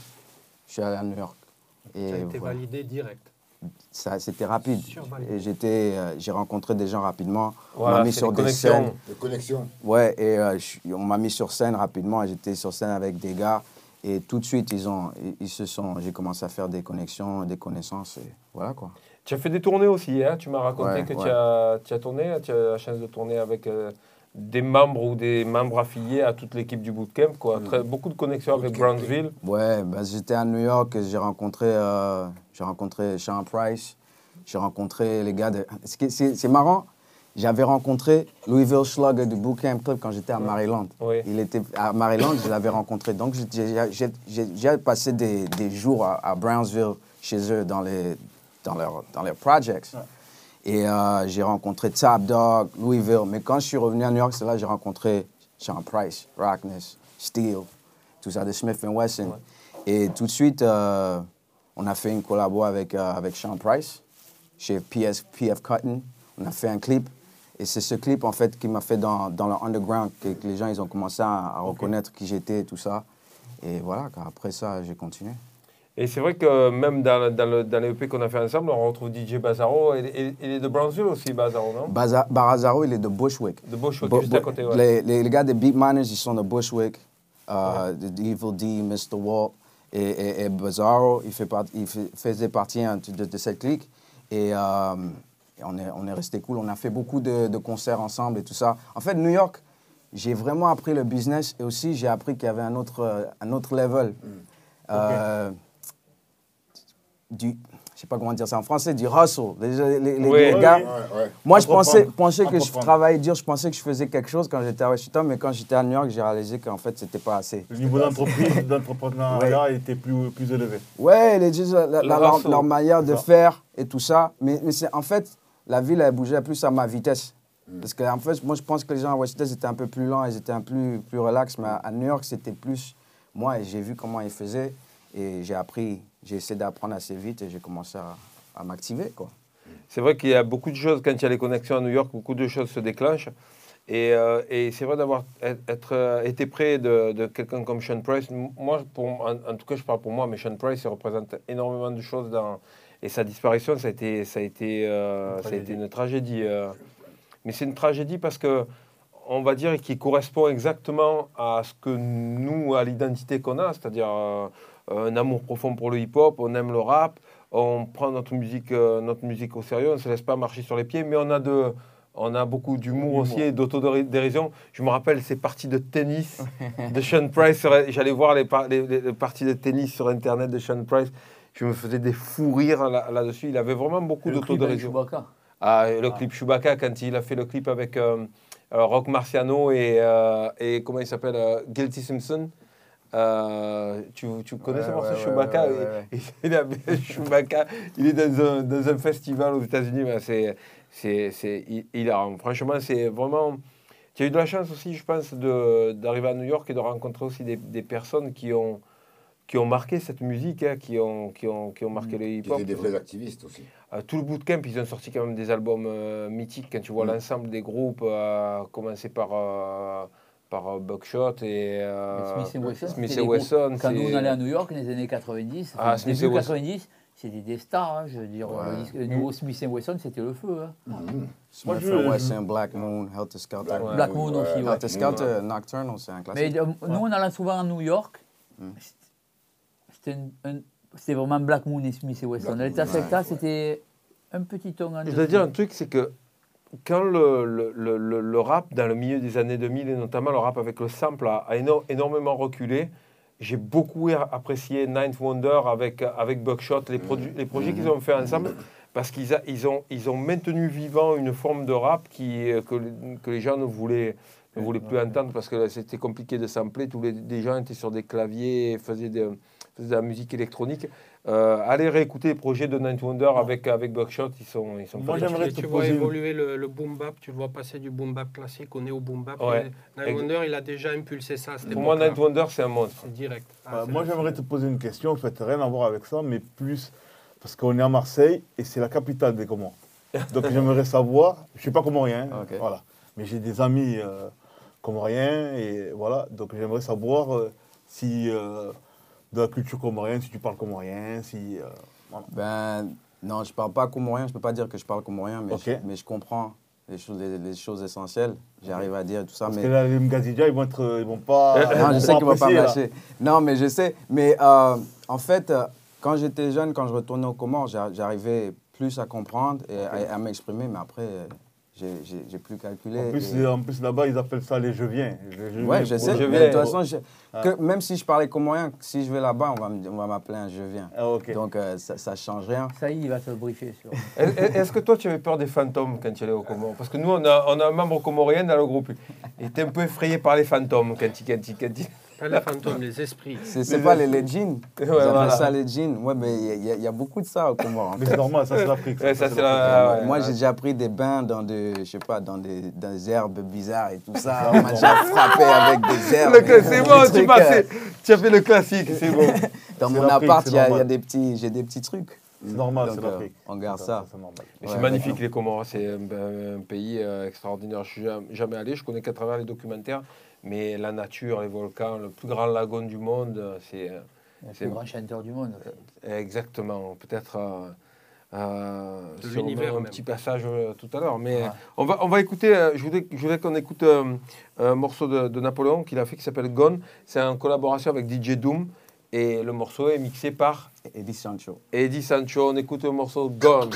Je suis allé à New York. Et Ça a été voilà. validé direct. Ça, c'était rapide. Et j'étais, euh, j'ai rencontré des gens rapidement. on m'a mis sur les des connexions. scènes. De connexion. Ouais, et euh, on m'a mis sur scène rapidement. et J'étais sur scène avec des gars. Et tout de suite, ils, ont, ils, se sont, j'ai commencé à faire des connexions, des connaissances. Et voilà quoi. Tu as fait des tournées aussi, hein tu m'as raconté Ouais, que ouais. tu, as, tu as tourné, tu as la chance de tourner avec euh, des membres ou des membres affiliés à toute l'équipe du bootcamp. Quoi. Mm. Très- beaucoup de connexions avec. Brownsville. Ouais, bah, j'étais à New York, j'ai rencontré, euh, j'ai rencontré Sean Price, j'ai rencontré les gars de... C'est marrant, j'avais rencontré Louisville Slugger du Bootcamp Club quand j'étais à Maryland. Oui. Il était à Maryland, je l'avais rencontré. Donc j'ai- passé des, des jours à, à Brownsville chez eux dans, les, dans, leurs dans leurs projects. Et euh, j'ai rencontré Top Dog, Louisville. Mais quand je suis revenu à New York, c'est là que j'ai rencontré Sean Price, Rockness, Steel, tout ça de Smith Wesson. Et tout de suite, euh, on a fait une collabo avec, euh, avec Sean Price chez PS, PF Cotton. On a fait un clip. Et c'est ce clip, en fait, qui m'a fait dans, dans le underground, que, que les gens, ils ont commencé à, à reconnaître qui j'étais et tout ça. Et voilà, après ça, j'ai continué. Et c'est vrai que même dans, dans, le, dans les EP qu'on a fait ensemble, on retrouve DJ Bazaro. Il, il- il est de Brownsville aussi, Bazaro, non? Baza- Barazaro, il est de Bushwick. De Bushwick, Bu- juste à côté. Ouais. les, les- les gars des Beat Miners, ils sont de Bushwick. Euh, The Evil D, Mr. Walt. Et, et, et Bizarro, il, fait part- il fait- faisait partie hein, de, de cette clique. Et, euh, et on est, on est resté cool. On a fait beaucoup de, de concerts ensemble et tout ça. En fait, New York, j'ai vraiment appris le business et aussi j'ai appris qu'il y avait un autre, un autre level. Euh, du, je sais pas comment dire ça en français, du hustle. Les, les- gars, moi, je pensais, pensais que je travaillais dur, je pensais que je faisais quelque chose quand j'étais à Washington, mais quand j'étais à New York, j'ai réalisé qu'en fait, c'était pas assez. Le niveau d'entrepreneuriat était plus, plus élevé. Ouais, les gens, la- la- Le leur, leur manière de faire et tout ça, mais, mais c'est en fait, la ville, elle bougeait plus à ma vitesse. Parce que en fait, moi, je pense que les gens à Washington, étaient un peu plus lents, ils étaient un peu plus, plus relax, mais à, New York, c'était plus moi, j'ai vu comment ils faisaient, et j'ai appris, j'ai essayé d'apprendre assez vite, et j'ai commencé à, m'activer. C'est vrai qu'il y a beaucoup de choses, quand il y a les connexions à New York, beaucoup de choses se déclenchent. Et, euh, c'est vrai d'avoir être, être, euh, été près de, quelqu'un comme Sean Price. Moi, pour, en, en tout cas, je parle pour moi, mais Sean Price, il représente énormément de choses dans. Et sa disparition, ça a été, ça a été, euh, Une ça a été tragédie. une tragédie. euh. Mais c'est une tragédie parce que, on va dire, qui correspond exactement à ce que nous, à l'identité qu'on a, c'est-à-dire euh, un amour profond pour le hip-hop, on aime le rap, on prend notre musique, notre musique au sérieux, on ne se laisse pas marcher sur les pieds, mais on a, de, on a beaucoup d'humour aussi et d'autodérision. Je me rappelle ces parties de tennis de Sean Price. J'allais voir les parties de tennis sur Internet de Sean Price. Je me faisais des fous rires là- là-dessus. il avait vraiment beaucoup Le clip avec d'autodérision. Chewbacca. Ah, le clip Chewbacca, quand il a fait le clip avec euh, euh, Rock Marciano et, euh, et comment il s'appelle euh, Guilty Simpson. Euh, tu, tu connais Ouais, ce morceau ouais, Chewbacca ouais, il, a- Chewbacca, il est dans un, dans un festival aux États-Unis. ben, c'est, c'est, c'est hi- hilarant. Franchement, c'est vraiment. Tu as eu de la chance aussi, je pense, de, d'arriver à New York et de rencontrer aussi des, des personnes qui ont, qui ont marqué cette musique, hein, qui, ont, qui, ont, qui ont marqué le Qui hip-hop. étaient des vrais activistes aussi. Euh, tout le bootcamp, ils ont sorti quand même des albums euh, mythiques. Quand tu vois Mm. l'ensemble des groupes, euh, commencer par, euh, par Buckshot et euh, Smith et Wesson. Smith et Wesson, Quand nous, on allait à New York dans les années 90, Ah, enfin, Smith début et Wesson. 90, c'était des stars. hein, je veux dire, Ouais. le, le nouveau Smith et Wesson, c'était le feu. hein. Mhm. Moi, Smith je- Wesson, Black Moon, Helter Skelter. Black. Black Moon aussi, ouais. Helter Skelter, Nocturnal, c'est un Mais classique. euh, nous, on allait souvent à New York. Mm. C'était un- un- vraiment Black Moon et Smith et Wesson. Black L'État Moon, secta, c'était un petit ton en Je dois dire un truc, c'est que quand le, le, le- le- le rap, dans le milieu des années 2000, et notamment le rap avec le sample, a, a éno- énormément reculé, j'ai beaucoup a- apprécié Ninth Wonder avec, avec Buckshot, les, produ- les projets qu'ils ont fait ensemble, parce qu'ils a- ils ont, ils ont maintenu vivant une forme de rap qui, que, les- que les gens ne voulaient, ne voulaient plus entendre parce que c'était compliqué de sampler. Tous les, les gens étaient sur des claviers et faisaient, des- de la musique électronique. Euh, allez réécouter les projets de Ninth Wonder avec, avec Buckshot, ils sont, ils sont Moi, j'aimerais te tu vois évoluer le, le boom bap, tu vois passer du boom bap classique au néo boom bap. Ouais. Ex- Wonder, il a déjà impulsé ça. Pour moi. Night Wonder, c'est un monstre. C'est direct. Ah, c'est- moi, j'aimerais te poser une question, en fait, rien à voir avec ça, mais plus parce qu'on est à Marseille et c'est la capitale des Comores. Donc, j'aimerais savoir, je ne suis pas comorien, Ok. voilà, mais j'ai des amis euh, comoriens et voilà, donc j'aimerais savoir euh, si euh, de la culture comorienne, si tu parles comorien, si. euh, voilà. Ben, non, je parle pas comorien, je peux pas dire que je parle comorien, mais, Ok. je, mais je comprends les choses, les, les choses essentielles. J'arrive à dire tout ça, Parce mais... que là, les Mgazidja, ils vont être, euh, ils vont pas. Non, vont je sais qu'il va pas là. lâcher. Non, mais je sais. Mais euh, en fait, euh, quand j'étais jeune, quand je retournais au Comores, j'a- j'arrivais plus à comprendre et à, à m'exprimer, mais après, euh, j'ai- j'ai j'ai plus calculé. En plus, et- en plus là-bas, ils appellent ça les je viens. Les Ouais, je sais. je mais viens. de toute façon, je- Ah. que même si je parlais comorien, si je vais là-bas, on va me- on va m'appeler un je viens. Ah. Donc, euh, ça, ça change rien. Ça y est, il va te briefer sur. Est-ce que toi, tu avais peur des fantômes quand tu allais au Comores? Parce que nous, on a, on a un membre comorien dans le groupe. Il était un peu effrayé par les fantômes quand il... Quand il, quand il- Pas les fantômes, les esprits. C'est c'est pas les, les jeans. Ils Ouais, voilà. ça les jeans. Ouais, mais il y a- y, y beaucoup de ça au Comores. en Mais c'est normal, ça c'est l'Afrique. Ouais, ça, c'est l'Afrique. la- ouais, Moi, ouais. j'ai déjà pris des bains dans des, je sais pas, dans des, dans des herbes bizarres et tout ça. On m'a déjà frappé avec des herbes. C'est bon, tu, passais. euh, tu as fait le classique, c'est bon. Dans C'est mon appart, il y a, des petits, j'ai des petits trucs. C'est normal, Donc, c'est euh, l'Afrique. on garde ça. C'est Ouais, magnifique les Comores, c'est un, un pays euh, extraordinaire. Je suis jam- jamais allé, je connais qu'à travers les documentaires, mais la nature, les volcans, le plus grand lagon du monde, euh, c'est euh, Le C'est- plus grand chanteur du monde. exactement, peut-être euh, euh, sur un même. petit passage euh, tout à l'heure. Mais Ouais. on, va, on va écouter, euh, je voulais, je voulais qu'on écoute euh, un morceau de, de Napoléon qu'il a fait qui s'appelle Gone. C'est en collaboration avec DJ Doom. Et le morceau est mixé par Eddie Sancho. Eddie Sancho. On écoute le morceau Gone.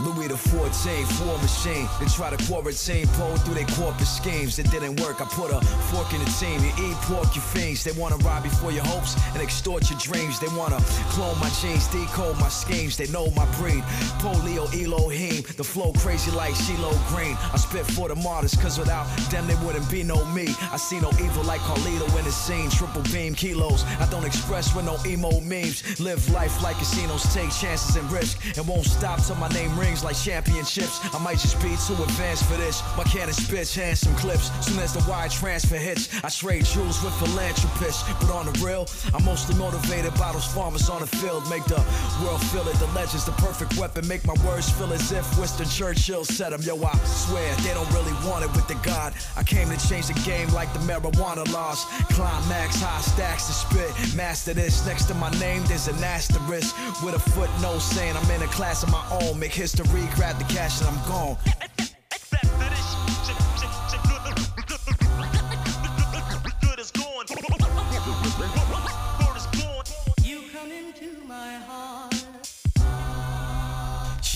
Louis the 14th, war machine. They try to quarantine, pull through their corporate schemes. It didn't work. I put a fork in the team. You eat pork, you fiends. They wanna you for your hopes and extort your dreams. They wanna clone my genes, decode my schemes. They know my breed. Polio, Elohim. The flow crazy like Shiloh Green. I spit for the martyrs, cause without them there wouldn't be no me. I see no evil like Carlito in the scene. Triple beam kilos. I don't express with no emo memes. Live life like casinos, take chances and risk. And won't stop till my name rings like championships. I might just be too advanced for this. My cannon spits handsome clips. Soon as the wire transfer hits, I trade jewels with philanthropists. But on the real, I'm mostly motivated by those farmers on the field. Make the world feel it. The legends, the perfect weapon. Make my words feel as if Winston Churchill said them. Yo, I swear they don't really want it with the God. I came to change the game like the marijuana laws. Climax, high stacks to spit. Master this. Next to my name, there's an asterisk with a footnote saying I'm in a class of my own. Make history, grab the cash, and I'm gone.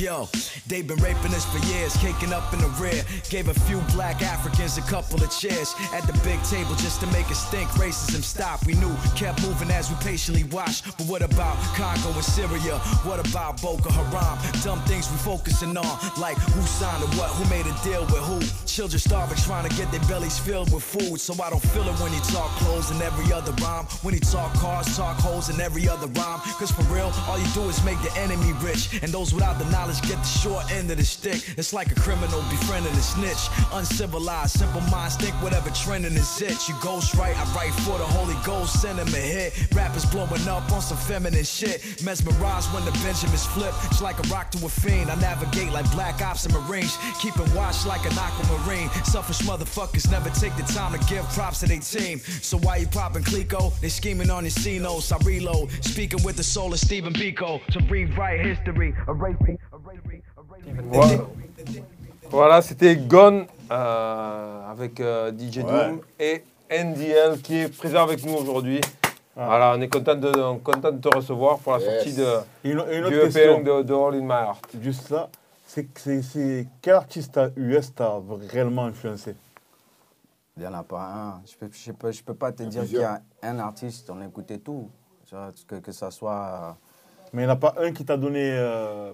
Yo, they've been raping us for years, caking up in the rear. Gave a few black Africans a couple of chairs at the big table just to make us think racism stop. We knew, kept moving as we patiently watched. But what about Congo and Syria? What about Boko Haram? Dumb things we focusing on, like who signed the what, who made a deal with who. Children starving, trying to get their bellies filled with food. So I don't feel it when you talk clothes and every other rhyme. When you talk cars, talk hoes and every other rhyme. Cause for real, all you do is make the enemy rich. And those without the knowledge get the short end of the stick. It's like a criminal befriending a snitch. Uncivilized, simple minds think whatever trending is it. You ghost right, I write for the Holy Ghost, send him a hit. Rappers blowing up on some feminine shit. Mesmerized when the Benjamins flip. It's like a rock to a fiend. I navigate like black ops and marines. Keeping watch like an aquamarine. Selfish motherfuckers never take the time to give props to their team. So why you popping Clico? They scheming on your C-notes. I reload. Speaking with the soul of Stephen Biko. To rewrite history. Erase. Erase. Voilà, Voilà, c'était Gone euh, avec euh, DJ Doom et NDL qui est présent avec nous aujourd'hui. Voilà, on est content de, on est content de te recevoir pour la Yes. sortie de, Une, une du autre EP question, de, de All in My Heart. juste ça, c'est que c'est- c'est quel artiste US t'a réellement influencé? Il n'y en a pas un. Je peux, je peux, je peux pas te dire qu'il y a un artiste, on écoutait tout. Que, que ça soit. Mais il n'y en a pas un qui t'a donné. euh,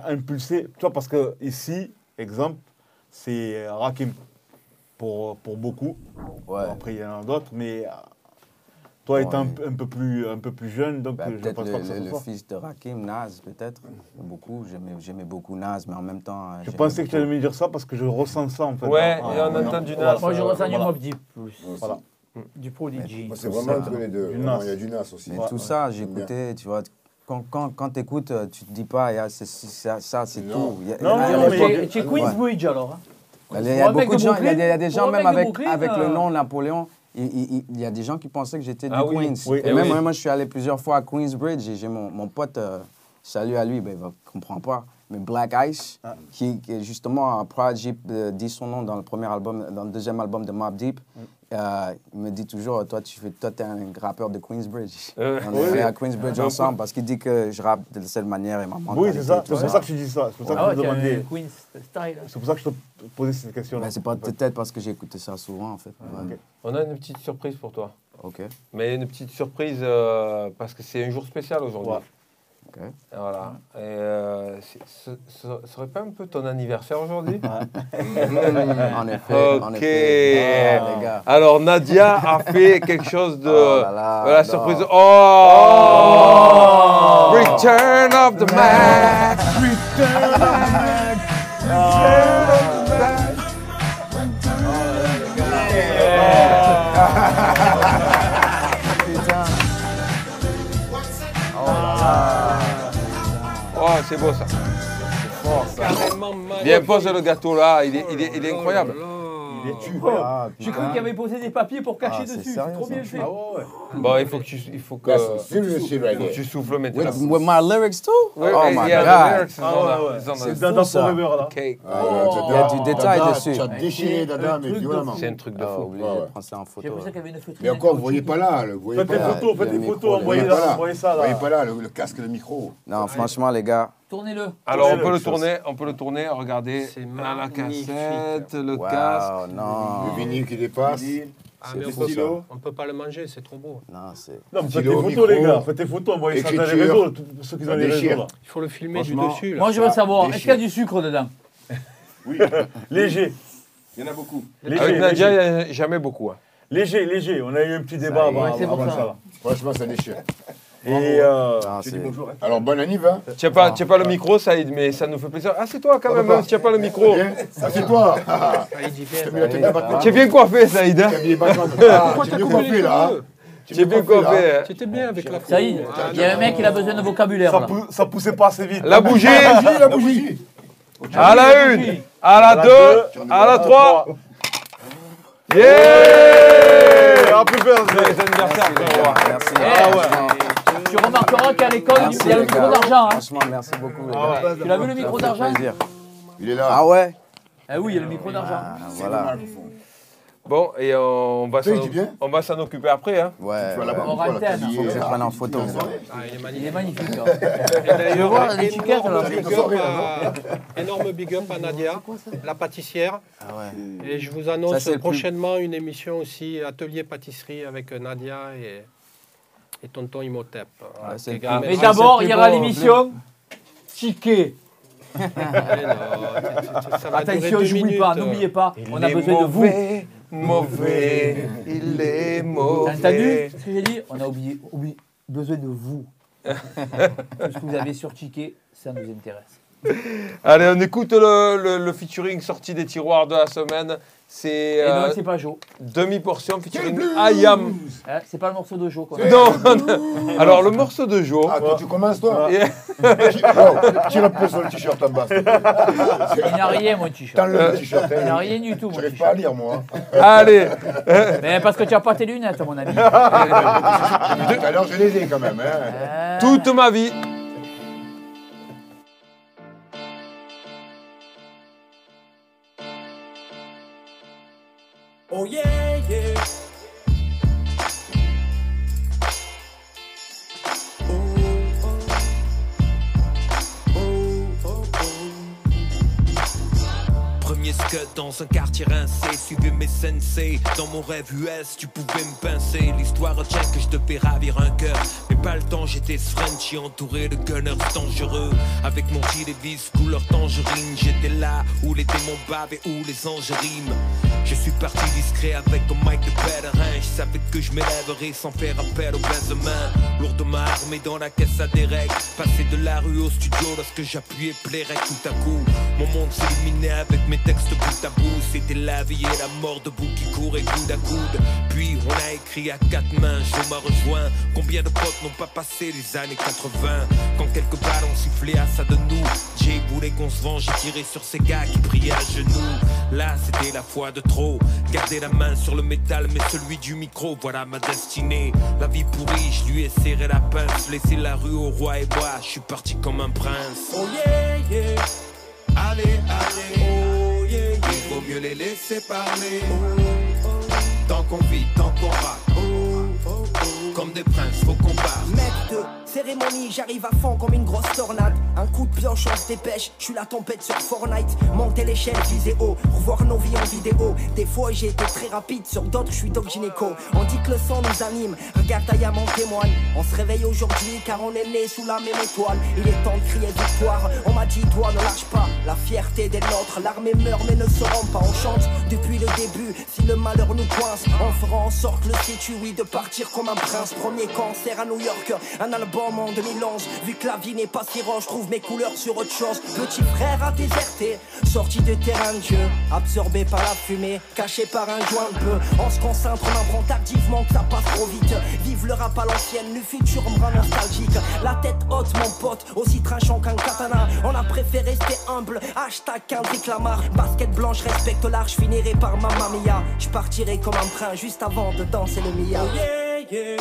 t'a impulsé. Tu vois, parce que ici, exemple, c'est Rakim pour, pour beaucoup. Ouais. Après, il y en a d'autres, mais euh, toi, Ouais. étant un, peu- un peu plus, un peu plus jeune, donc Bah, je pense le, pas que ça le- soit le fils de Rakim, Naz, peut-être. Beaucoup. J'aimais j'aimais beaucoup Naz, mais en même temps. euh, Je pensais que tu allais me dire ça parce que je ressens ça en fait. Ouais, Ah, et on entend du. Nas. Moi, je ressens du. Mob Deep plus. Voilà. Du Prodigy. C'est vraiment entre les deux. Il y a du Nas aussi. Mais Ouais, tout ouais. ça, j'écoutais, tu vois. Quand, quand, quand tu écoutes, tu te dis pas, c'est- ça, ça, c'est tout. Il y a- Non, il y a- non, il y a- mais- Tu es Queensbridge alors. hein. Il y a beaucoup de gens, il y a des, gens même avec, le euh, nom Napoléon. Il, y a des gens qui pensaient que j'étais du Ah Queens. et eh même moi, je suis allé plusieurs fois à Queensbridge et j'ai mon, mon pote, euh, salut à lui, ben, il ne comprend pas. Mais Black Ice, Ah. qui, justement Prodigy, euh, dit son nom dans le premier album, dans le deuxième album de Mob Deep. Euh, il me dit toujours, toi, tu fais, toi, es un rappeur de Queensbridge. Euh, On est allé à Queensbridge Donc, ensemble parce qu'il dit que je rappe de cette manière et ma Oui, c'est ça. C'est pour ça que tu dis ça. C'est pour ça Ah que je ouais, te demandais. un Queens style. C'est pour ça que je te posais cette question. Mais c'est pas peut-être parce que j'ai écouté ça souvent, en fait. Ouais. ok. On a une petite surprise pour toi. Ok. Mais une petite surprise euh, parce que c'est un jour spécial aujourd'hui. Ouais. Voilà. Et euh, ce ce serait pas un peu ton anniversaire aujourd'hui En effet, en effet. Ah, les gars. Alors Nadia a fait quelque chose de Oh là là, voilà, non. surprise. Oh, Return of the Mac. Oh, c'est beau ça. Carrément magnifique. Viens, pose le gâteau là, il est, il est- il est Oh incroyable. Ah, J'ai cru qu'il avait posé des papiers pour cacher Ah, c'est dessus. sérieux, C'est trop ça. bien fait. Ah ouais, ouais. Bon, il faut que tu, il faut que, That's faut serious shit right que there. tu souffles With, maintenant. with my lyrics too? Oh my god. Ah C'est Dada ça. Forever là. Cake. Ouais, Oh. Il y a du détail Dada, dessus. Tu as déchiré Un Dada, mais de violemment. C'est un truc de Ah, fou. obligé Ouais, de ouais. prendre ça en J'ai photo. l'impression qu'il y avait une feutrine. Mais encore, vous voyez pas là, le- vous voyez Faites pas des là. photos, il y faites a des le photos, micro, Vous voyez envoyez pas là, là. envoyez ça Vous voyez là. pas là, le le casque le micro. Non, franchement, les gars, Tournez-le. Alors, on peut le tourner, on peut le tourner, regardez. C'est Là, la cassette, le casque. non. Le vinyle qui dépasse. Ah, C'est mais on des peut, stylos. on peut pas le manger, c'est trop beau. Non, c'est. Non, mais faites des photos, les gars. Faites des photos, envoyez ça dans les réseaux, pour ceux qui ont les réseaux là. Il faut le filmer du dessus. Là. Moi, je veux savoir, est-ce qu'il y a du sucre dedans? Léger. Il y en a beaucoup. Léger, Avec Nadia, léger. il n'y a jamais beaucoup. hein. Léger, léger. On a eu un petit débat avant, avant ça. Franchement, ça déchire. Et euh, Non, c'est. Alors, bonne année, va. Tu n'as pas, as pas le micro, Saïd, mais ça nous fait plaisir. Ah, c'est toi quand même, hein, si tu n'as pas le micro. Ah. T'as mis la tête de Batman. Tu es bien coiffé, Saïd. hein T'as mis les Batman. Ah, Pourquoi Tu t'as es bien coiffé là. Tu es bien coiffé. hein. Tu étais bien avec la Ça y est, photo. il y a un mec, il a besoin de vocabulaire. ça, là. pou- ça poussait pas assez vite. La bougie Bougie, la bougie. à la une, à la deux, à la trois. Yeah Happy birthday. Joyeux anniversaire, frérot. Merci. Eh, franchement, Tu remarqueras qu'à l'école, il y a le micro d'argent. hein. Franchement, merci beaucoup, les gars. Tu l'as vu le micro d'argent. Il est là. Ah ouais Eh oui, il y a le micro d'argent. Ah, Voilà. Bon, et on va il s'en dit bien. on va s'en occuper après. Hein. Ouais. On t'as dit, faut que je prenne en photo. Ah, il est Il magnifique. hein. Énorme big up à- Énorme big up à Nadia, la pâtissière. Ah ouais. Et je vous annonce prochainement une émission aussi, atelier pâtisserie avec Nadia et, et tonton Imhotep. Voilà, c'est qui est le grand plus- Mais d'abord, il y aura l'émission Ticket. Attention, j'oublie pas, n'oubliez pas, on a besoin de vous. mauvais, Mauvais, il est T'as mauvais. entendu ce que j'ai dit On a oublié, oublié- besoin de vous. Tout ce que vous avez sur Ticket, ça nous intéresse. Allez, on écoute le, le, le featuring sorti des tiroirs de la semaine. C'est Et non, euh, c'est pas Joe. demi-portion featuring Ayam. Hein, c'est pas le morceau de Joe qu'on a. Non, non. alors le morceau de Joe. Ah, toi, tu commences, toi Et- Oh, Tire un peu sur le t-shirt en bas. Il n'a rien, mon t-shirt. T'enlèves le t-shirt. Il n'a hein. rien du tout, mon J'arrive pas à t-shirt. lire, moi. Allez, Mais parce que tu n'as pas tes lunettes, mon ami. Tout à l'heure, je les ai quand même. Hein. Euh, toute ma vie. Oh yeah. Dans un quartier rincé, suivez mes sensei. Dans mon rêve US, tu pouvais me pincer. L'histoire tient que je devais ravir un cœur. Mais pas le temps, j'étais Frenchy entouré de gunners dangereux. Avec mon gilet vis couleur tangerine, j'étais là où les démons bavent et où les anges riment. Je suis parti discret avec un mic de. Je savais que je m'élèverais sans faire appel au Benjamin. Lourdement armé dans la caisse à des règles. Passer de la rue au studio lorsque j'appuyais plairait tout à coup. Mon monde s'illuminait avec mes textes à bout. C'était la vie et la mort debout qui couraient coude à coude. Puis on a écrit à quatre mains, je m'a rejoint. Combien de potes n'ont pas passé les années 80 Quand quelques balles ont sifflé à ça de nous. Jay voulait qu'on se venge, j'ai tiré sur ces gars qui priaient à genoux. Là c'était la foi de trop. Garder la main sur le métal, mais celui du micro, voilà ma destinée. La vie pourrie, je lui ai serré la pince. Laissé la rue au roi et bois, je suis parti comme un prince. Oh yeah, yeah. Allez, allez. Oh mieux les laisser parler. Tant qu'on vit, tant qu'on Comme des princes, faut qu'on parte. De cérémonie, j'arrive à fond comme une grosse tornade. Un coup de pioche, on se dépêche. Je suis la tempête sur Fortnite. Monter l'échelle, viser haut. Revoir nos vies en vidéo. Des fois, j'ai été très rapide. Sur d'autres, je suis Doc Gynéco. On dit que le sang nous anime. Regarde, Ayam en témoigne. On se réveille aujourd'hui car on est né sous la même étoile. Il est temps de crier victoire. On m'a dit, toi, ne lâche pas. La fierté des nôtres. L'armée meurt mais ne se rend pas. On chante depuis le début. Si le malheur nous coince, on fera en sorte le situ, oui, de partir partir comme un prince. Premier concert à New York, un album en 2011. Vu que la vie n'est pas si rose, je trouve mes couleurs sur autre chose. Petit frère a déserté, sorti de terrain de jeu, absorbé par la fumée, caché par un joint de. On se concentre, on apprend tardivement que ça passe trop vite. Vive le rap à l'ancienne, le futur me rend nostalgique. La tête haute, mon pote, aussi tranchant qu'un katana. On a préféré rester humble. Hashtag Kendrick Lamar. Basket blanche, respecte l'art, je finirai par Mamma Mia. Je partirai comme un train juste avant de danser le Mia. Yeah.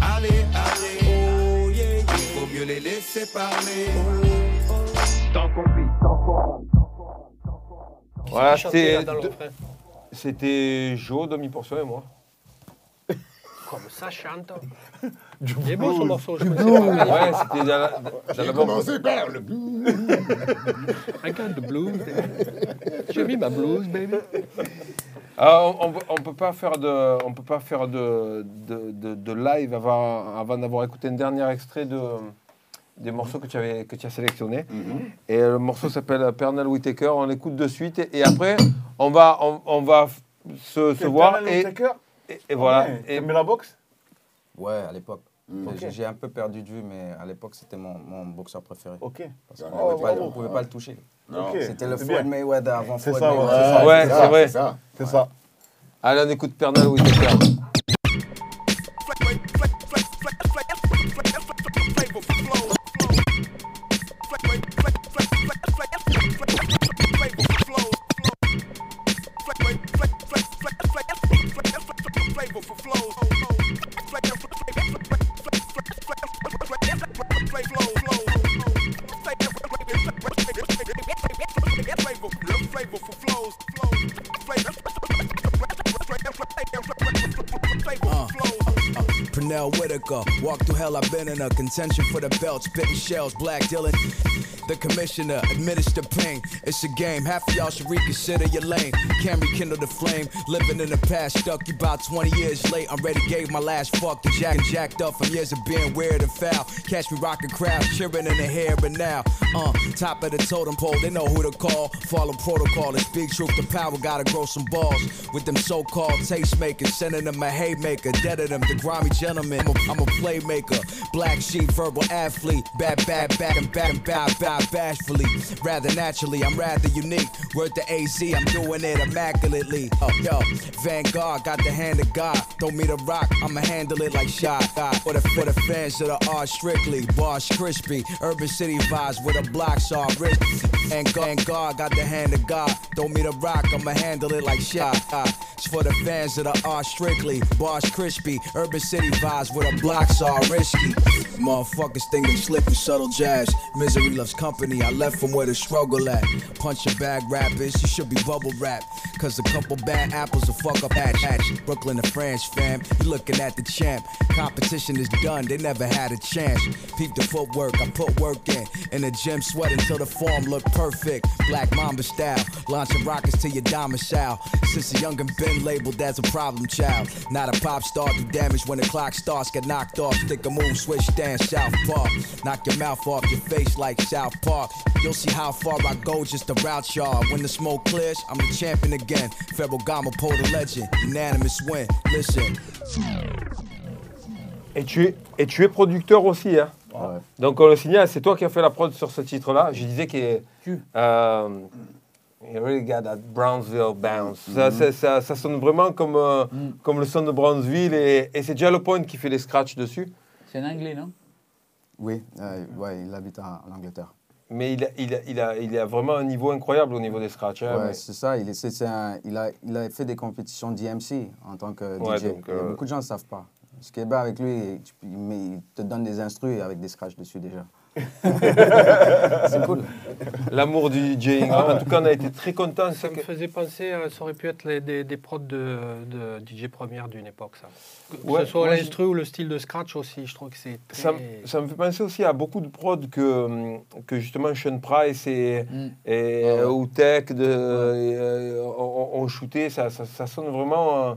Allez, allez. Oh yeah, yeah. Il vaut mieux les laisser parler. Tant qu'on vit, tant qu'on Voilà, c'était c'était Joe, demi-portion et moi. Comme ça chante. Il est beau ce morceau, je Du. Ouais, c'était dans la- commencé par le blues. I got the blues. J'ai mis ma blues, baby. Ah, on, on, on peut pas faire de, on peut pas faire de, de, de- de live avant, avant d'avoir écouté un dernier extrait de, des morceaux que tu, avais, que tu as sélectionnés. Et le morceau s'appelle Pernell Whitaker. On l'écoute de suite et, et après on va, on, on va se, voir et, Whitaker? et, et voilà. Ouais, Et- la boxe Ouais, à l'époque. Mm. J'ai- un peu perdu de vue, mais à l'époque, c'était mon, mon boxeur préféré. Ok. Parce qu'on Oh, ne pouvait, pas- bravo. on pouvait pas le toucher. Non. Ok. C'était le C'est Floyd bien. Mayweather avant C'est Floyd ça, ouais. Mayweather. Ouais, ça, c'est vrai. ça. C'est ça. Allez, on écoute Pernell Whitaker. Contention for the belt, spitting shells, black Dylan. The commissioner administer pain. It's a game. Half of y'all should reconsider your lane. Can't rekindle the flame. Living in the past, stuck you about 20 years late. I'm ready, gave my last fuck to Jack and jacked up from years of being weird and foul. Catch me rocking crowds, cheering in the hair, but now, uh, top of the totem pole, they know who to call. Follow protocol and speak truth to power. Gotta grow some balls with them so-called tastemakers, sending them a haymaker, dead of them, the grimy gentleman. I'm a, I'm a playmaker, black sheep, verbal athlete, bad, bad, bad, and bad, and bow, bow, bashfully. Rather naturally, I'm rather unique. Word to AZ, I'm doing it immaculately. Oh, yo, Vanguard got the hand of God. Throw me the rock, I'ma handle it like shot. For the for the fans of the art strictly, bars crispy, urban city vibes with a block saw rich. And God got the hand of God. Throw me the rock, I'ma handle it like shot. It's for the fans of the art strictly, bars crispy, urban city vibes with a block saw risky. Motherfuckers think they slick with subtle jazz. Misery loves company. I left from where the struggle at. Punch your bag rappers, you should be bubble wrap. Cause a couple bad apples will fuck up hatch. hatch. Brooklyn to France, fam. You looking at the champ. Competition is done, they never had a chance. Peep the footwork, I put work in. In the gym, sweat until the form look perfect. Black Mamba style. Launching rockets to your domicile. Since a youngin' been labeled as a problem child. Not a pop star, do damage when the clock starts. Get knocked off, stick a move, switch dance, South Park. Knock your mouth off your face like South Park. You'll see how far I go just to route y'all. When the smoke clears, I'm the champion again. Federal Gama the legend. Unanimous win. Listen. Et tu es, et tu es producteur aussi. Hein. Ouais. Donc on le signale, c'est toi qui as fait la prod sur ce titre-là. Je disais. Tu. Euh, you really got that Brownsville bounce. Ça, ça, ça- ça sonne vraiment comme, euh, comme le son de Brownsville et, et c'est Jello Point qui fait les scratchs dessus. C'est un anglais, non? Oui, euh, ouais, il habite en, en Angleterre. Mais il a, il, a, il, a, il a vraiment un niveau incroyable au niveau des scratchs. hein, Ouais, mais- c'est ça. Il, est, un- il, a, il a fait des compétitions d'IMC en tant que Ouais, DJ. donc, Et euh, Beaucoup de gens ne savent pas. Ce qui est bien avec lui, tu- il, te donne des instrus avec des scratchs dessus déjà. c'est cool. L'amour du DJing. En tout cas, on a été très contents. Ça me faisait penser, à- ça aurait pu être les- des, des prods de, de DJ Première d'une époque, ça. Que Ouais, ce soit l'instru ou le style de scratch aussi, je trouve que c'est très... Ça, me- ça me fait penser aussi à beaucoup de prods que, que justement Sean Price et, Mm. et Ouais, ouais. Outek de, euh, ont, ont shooté. Ça, ça, ça sonne vraiment euh,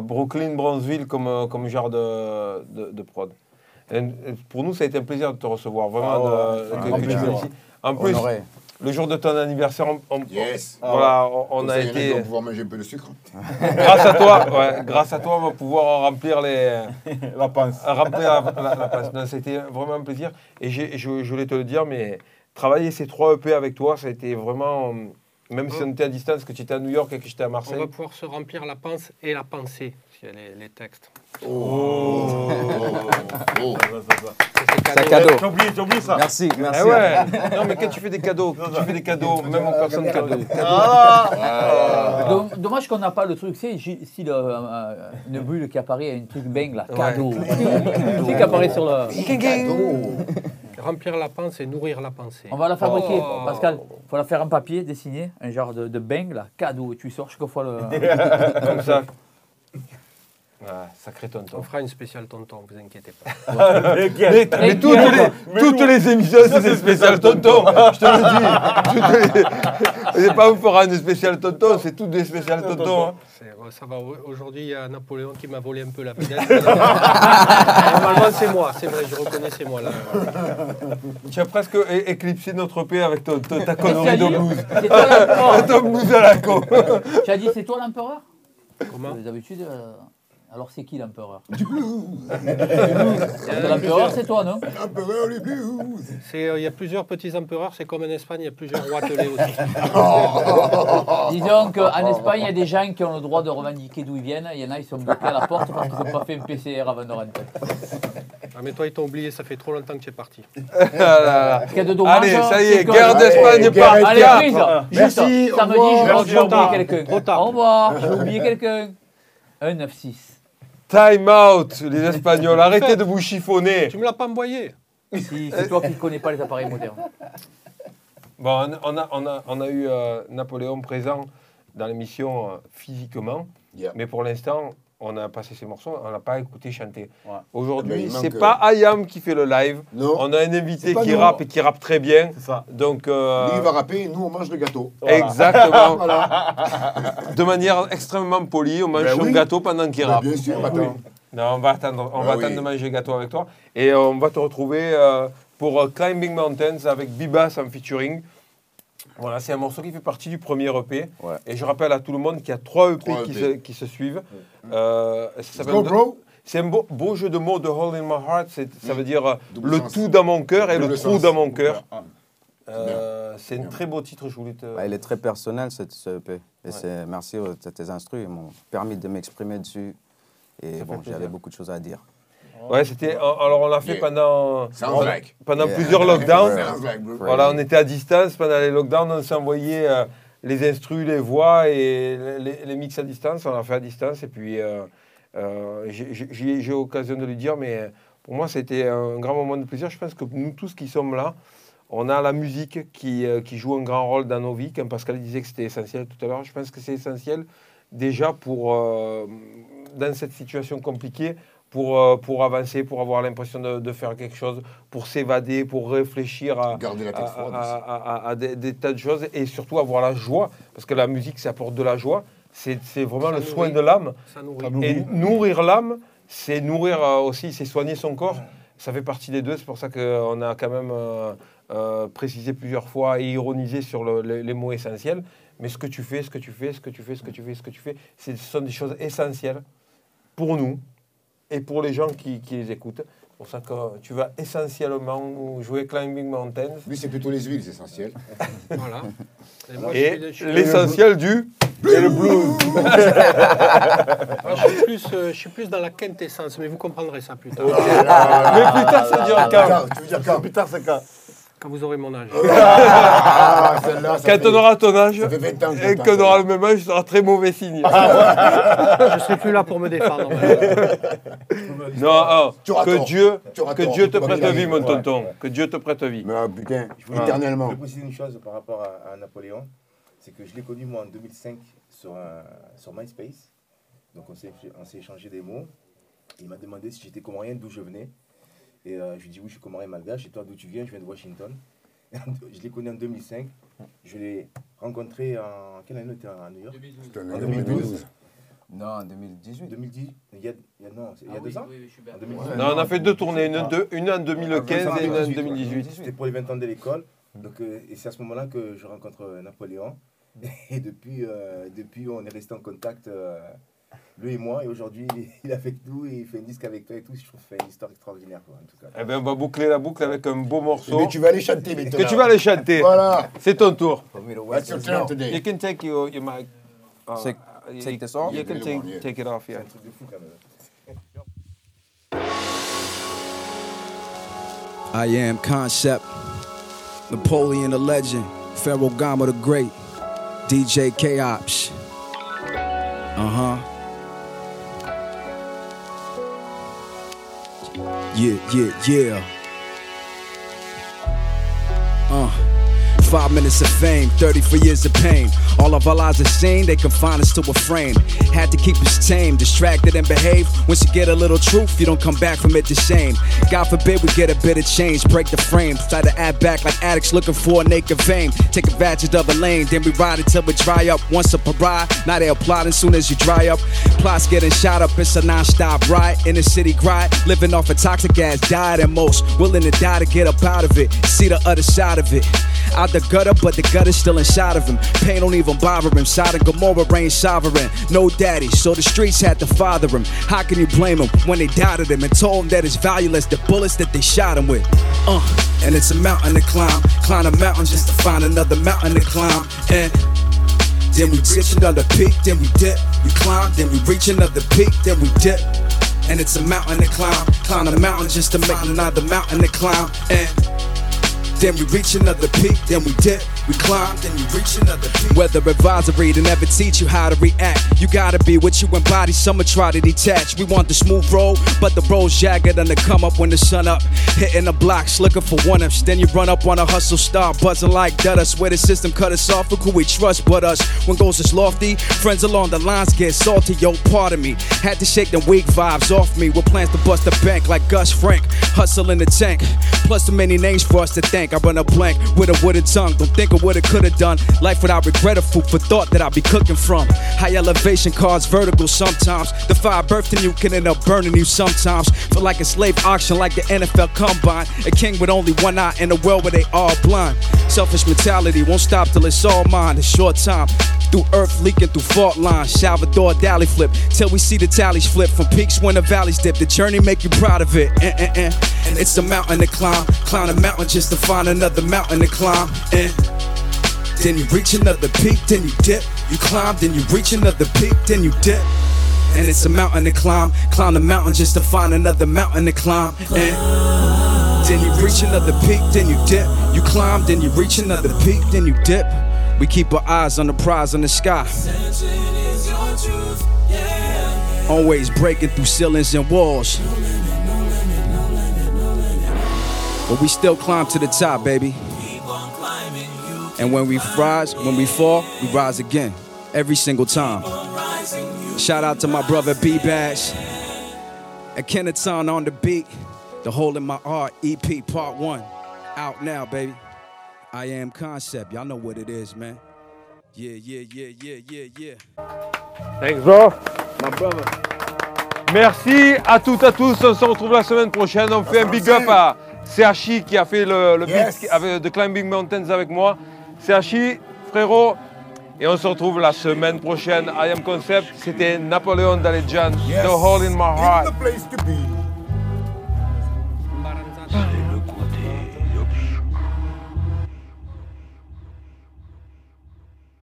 Brooklyn, Brownsville comme, euh, comme genre de, de, de prod. Et, euh, pour nous, ça a été un plaisir de te recevoir, vraiment, Ah de- que- que tu ici. En plus, Honoré. le jour de ton anniversaire, on, on- Yes. voilà, on, on Comme a ça, été. vont pouvoir manger un peu de sucre. grâce à toi, ouais, grâce à toi, on va pouvoir remplir les. La pince. remplir la, la- la place. Non, C'était vraiment un plaisir. Et je voulais te le dire, mais travailler ces trois EP avec toi, ça a été vraiment. Même si on était à distance, que tu étais à New York et que j'étais à On Marseille. va pouvoir se remplir la panse et la pensée, s'il y a les, les textes. Oh. Oh. C'est C'est un cadeau. J'ai oublié, j'ai oublié ça. Merci, merci. Ah ouais Non, mais quand tu fais des cadeaux, quand tu fais des cadeaux, même aux personnes cadeaux. Ah. Dom- Dommage qu'on n'a pas le truc, c'est style euh, euh, une bulle qui apparaît, un truc bang là, cadeau. C'est qui apparaît sur le. Remplir la panse et nourrir la pensée. On va la fabriquer, Oh. Pascal. faut la faire en papier, dessiner, un genre de, de bang là, cadeau. Et tu sors chaque fois le. Comme ça. Ah, sacré tonton. On fera une spéciale tonton, vous inquiétez pas. Mais, mais toutes, les, toutes les émissions, c'est des spéciales tonton. Je te le dis. C'est pas on fera une spéciale tonton, c'est toutes des spéciales tonton. hein. Ouais, Ça va. Aujourd'hui, il y a Napoléon qui m'a volé un peu la vedette. Normalement, c'est moi. C'est vrai, je reconnais, c'est moi là. Tu as presque éclipsé notre paix avec ton- ton- ta connerie de dit blues. C'est toi l'empereur. Ton blues à la con. Tu as dit c'est toi l'empereur? Comment? D'habitude, euh, alors c'est qui l'empereur? Du blues. L'empereur c'est toi, non? Empereur les blues. Euh, Il y a plusieurs petits empereurs. C'est comme en Espagne, il y a plusieurs rois telés aussi. Disons qu'en Espagne, il y a des gens qui ont le droit de revendiquer d'où ils viennent. Il y en a, ils sont bloqués à la porte parce qu'ils n'ont pas fait un PCR avant de rentrer. Ah, mais toi, ils t'ont oublié. Ça fait trop longtemps que tu es parti. Ah. Ce y a de dommage, Allez, ça y est, que- guerre d'Espagne par Allez, prise Juste, Merci, au samedi, revoir. je oublié revoir. quelqu'un. Au revoir, j'ai oublié quelqu'un. 1-9-6. Time out, les Espagnols. Arrêtez de vous chiffonner. Tu me l'as pas envoyé Si, c'est toi qui ne connais pas les appareils modernes. Bon, on a, on a, on a eu euh, Napoléon présent dans l'émission euh, physiquement, Yeah. mais pour l'instant, on a passé ces morceaux, on n'a pas écouté chanter. Ouais. Aujourd'hui, ben, c'est pas Ayam qui fait le live. Non. On a un invité qui nous. rappe et qui rappe très bien. C'est ça. Donc, euh, Lui, il va rapper, nous, on mange le gâteau. exactement. Voilà. De manière extrêmement polie, on mange Ben oui. gâteau pendant qu'il Bah, rappe. bien sûr, attends. Non, on va attendre, on Ah va oui. attendre de manger le gâteau avec toi. Et euh, on va te retrouver euh, pour euh, Climbing Mountains avec Bibas en featuring. Voilà, c'est un morceau qui fait partie du premier EP. Ouais. Et je rappelle à tout le monde qu'il y a trois EP, Trois qui, EP. se, qui se suivent. Euh, ça s'appelle. C'est un beau, beau jeu de mots de Hole in My Heart. C'est- Ça veut dire euh, Double le sens. tout dans mon cœur et le trou sens. dans mon cœur. Ah. Euh, c'est un très beau titre, je voulais te. Bah, il est très personnel, ce, ce EP. Et Ouais. c'est merci aux à tes instrus, ils m'ont permis de m'exprimer dessus. Et bon, j'avais beaucoup de choses à dire. Ouais, c'était. Alors on l'a fait pendant, like. pendant Yeah. plusieurs lockdowns. Like. Voilà, on était à distance pendant les lockdowns, on s'envoyait euh, les instrus, les voix et les, les mix à distance. On l'a fait à distance et puis euh, euh, j'ai- eu l'occasion de lui dire, mais pour moi c'était un grand moment de plaisir. Je pense que nous tous qui sommes là, on a la musique qui, qui joue un grand rôle dans nos vies. Comme Pascal disait que c'était essentiel tout à l'heure, je pense que c'est essentiel déjà pour, dans cette situation compliquée, pour, euh, pour avancer, pour avoir l'impression de, de faire quelque chose, pour s'évader, pour réfléchir à, Garder la à, tête froide. à- à- à- à des, des tas de choses et surtout avoir la joie, parce que la musique, ça apporte de la joie. C'est c'est vraiment Ça le nourrit. soin de l'âme. Et nourrir l'âme, c'est nourrir euh, aussi, c'est soigner son corps. Ça fait partie des deux. C'est pour ça qu'on a quand même euh, euh, précisé plusieurs fois et ironisé sur le- le- les mots essentiels. Mais ce que tu fais, ce que tu fais, ce que tu fais, ce que tu fais, ce que tu fais, ce sont des choses essentielles pour nous et pour les gens qui, qui les écoutent. C'est pour ça que tu vas essentiellement jouer Climbing Mountains. Lui, c'est plutôt les huiles, c'est essentiel. Voilà. Et moi, je l'essentiel du... Et le blues. je suis plus, euh, je suis plus dans la quintessence, mais vous comprendrez ça plus tard. Mais plus tard, ça veut dire quand Quand Tu veux dire quand Putain, c'est quand Quand vous aurez mon âge. Ah, celle-là, ça Quand fait- on aura ton âge Ça fait 20 ans que et qu'on aura le même âge, ce sera très mauvais signe. je serai plus là pour me défendre. Non, ah, Tu auras que tort. Dieu, Tu auras que tort, Dieu tu te vas prête vie, mon tonton. Que Dieu te prête vie. Mais ah, putain, Je éternellement. Je veux préciser une chose par rapport à, à Napoléon, c'est que je l'ai connu moi en 2005 sur, un- sur MySpace. Donc on s'est on s'est échangé des mots. Il m'a demandé si j'étais comorien, d'où je venais. Et euh, je lui dit oui, je suis comorien malgache. Et toi, d'où tu viens Je viens de Washington. je l'ai connu en 2005. Je l'ai rencontré en. Quelle année on était à New York C'était en En 2012. Non, en 2018. 2010 il y a, il y a- non, c'est- il y a deux ans En 2010. Non, on a fait deux tournées, une, deux- une en 2015 et une en 2018. C'était pour les 20 ans de l'école. Donc, euh, et c'est à ce moment-là que je rencontre euh, Napoléon. Et depuis, euh, depuis, on est resté en contact, euh, lui et moi. Et aujourd'hui, il, est- avec nous et il fait un disque avec toi et tout. Je trouve que c'est une histoire extraordinaire, quoi, en tout cas. Eh ben, on va boucler la boucle avec un beau morceau. Mais tu vas aller chanter maintenant. Que tu vas aller chanter. Voilà. C'est ton tour. That's your turn today. You can take your, your mic. uh, Take- take this off? You can take, take it off, C'est yeah. un truc de fou, quand même. I am concept. Napoleon the legend. Pharaoh Gama the great. DJ K-Ops. Uh huh. Yeah, yeah, yeah. Uh. Five minutes of fame, 34 years of pain. All of our lives are seen, they confine us to a frame. Had to keep us tame, distracted and behave. Once you get a little truth, you don't come back from it the same. God forbid we get a bit of change, break the frame. Try to add back like addicts looking for a naked vein. Take advantage of a lane, then we ride until we dry up. Once a pariah, now they applauding soon as you dry up. Plots getting shot up, it's a non-stop riot in the city grind. Living off a toxic ass diet and most willing to die to get up out of it. See the other side of it. Out the gutter, but the gutter's still inside of him. Pain don't even bother him. Of Gomorrah reign sovereign. No daddy, so the streets had to father him. How can you blame him when they doubted him and told him that it's valueless, the bullets that they shot him with? Uh, and it's a mountain to climb. Climb a mountain just to find another mountain to climb. And then we reach another peak, then we dip. We climb, then we reach another peak, then we dip. And it's a mountain to climb. Climb a mountain just to make another mountain to climb. And then we reach another peak, then we dip. We climb, then you reach another peak. Weather advisory to never teach you how to react. You gotta be what you embody, some will try to detach. We want the smooth road, but the road's jagged and the come up when the sun up. Hitting the blocks, looking for one ups. Then you run up on a hustle star, buzzing like Dutta. Swear the system cut us off, who could we trust but us? When goals is lofty, friends along the lines get salty, yo, part of me. Had to shake them weak vibes off me with plans to bust the bank like Gus Frank. Hustle in the tank, plus too many names for us to thank. I run a blank with a wooden tongue, don't think of what it could have done. Life without regret or food for thought that I'll be cooking from. High elevation cars vertical sometimes. The fire birthing you can end up burning you sometimes. Feel like a slave auction, like the NFL combine. A king with only one eye in a world where they all blind. Selfish mentality won't stop till it's all mine. A short time through earth leaking through fault lines. Salvador Dali flip till we see the tallies flip from peaks when the valleys dip. The journey make you proud of it. Eh, eh, eh. And it's a mountain to climb. Climb a mountain just to find another mountain to climb. Eh. Then you reach another peak, then you dip. You climb, then you reach another peak, then you dip. And it's a mountain to climb. Climb the mountain just to find another mountain to climb. And then you reach another peak, then you dip. You climb, then you reach another peak, then you dip. We keep our eyes on the prize in the sky. Truth, yeah, yeah. Always breaking through ceilings and walls. But we still climb to the top, baby. And when we rise, when we fall, we rise again. Every single time. Shout out to my brother B Bash. And Kenneton on the beat. The Hole in My Heart EP Part 1. Out now, baby. I am Concept. Y'all know what it is, man. Yeah, yeah, yeah, yeah, yeah, yeah. Thanks, bro. My brother. Merci à toutes et à tous. On se retrouve la semaine prochaine. On fait un big up à CHI qui a fait le, le Yes. beat avec, de Climbing Mountains avec moi. CHI, frérot. Et on se retrouve la semaine prochaine. I Am Concept. C'était Napoléon Daledjan. Yes. The Hole in My Heart.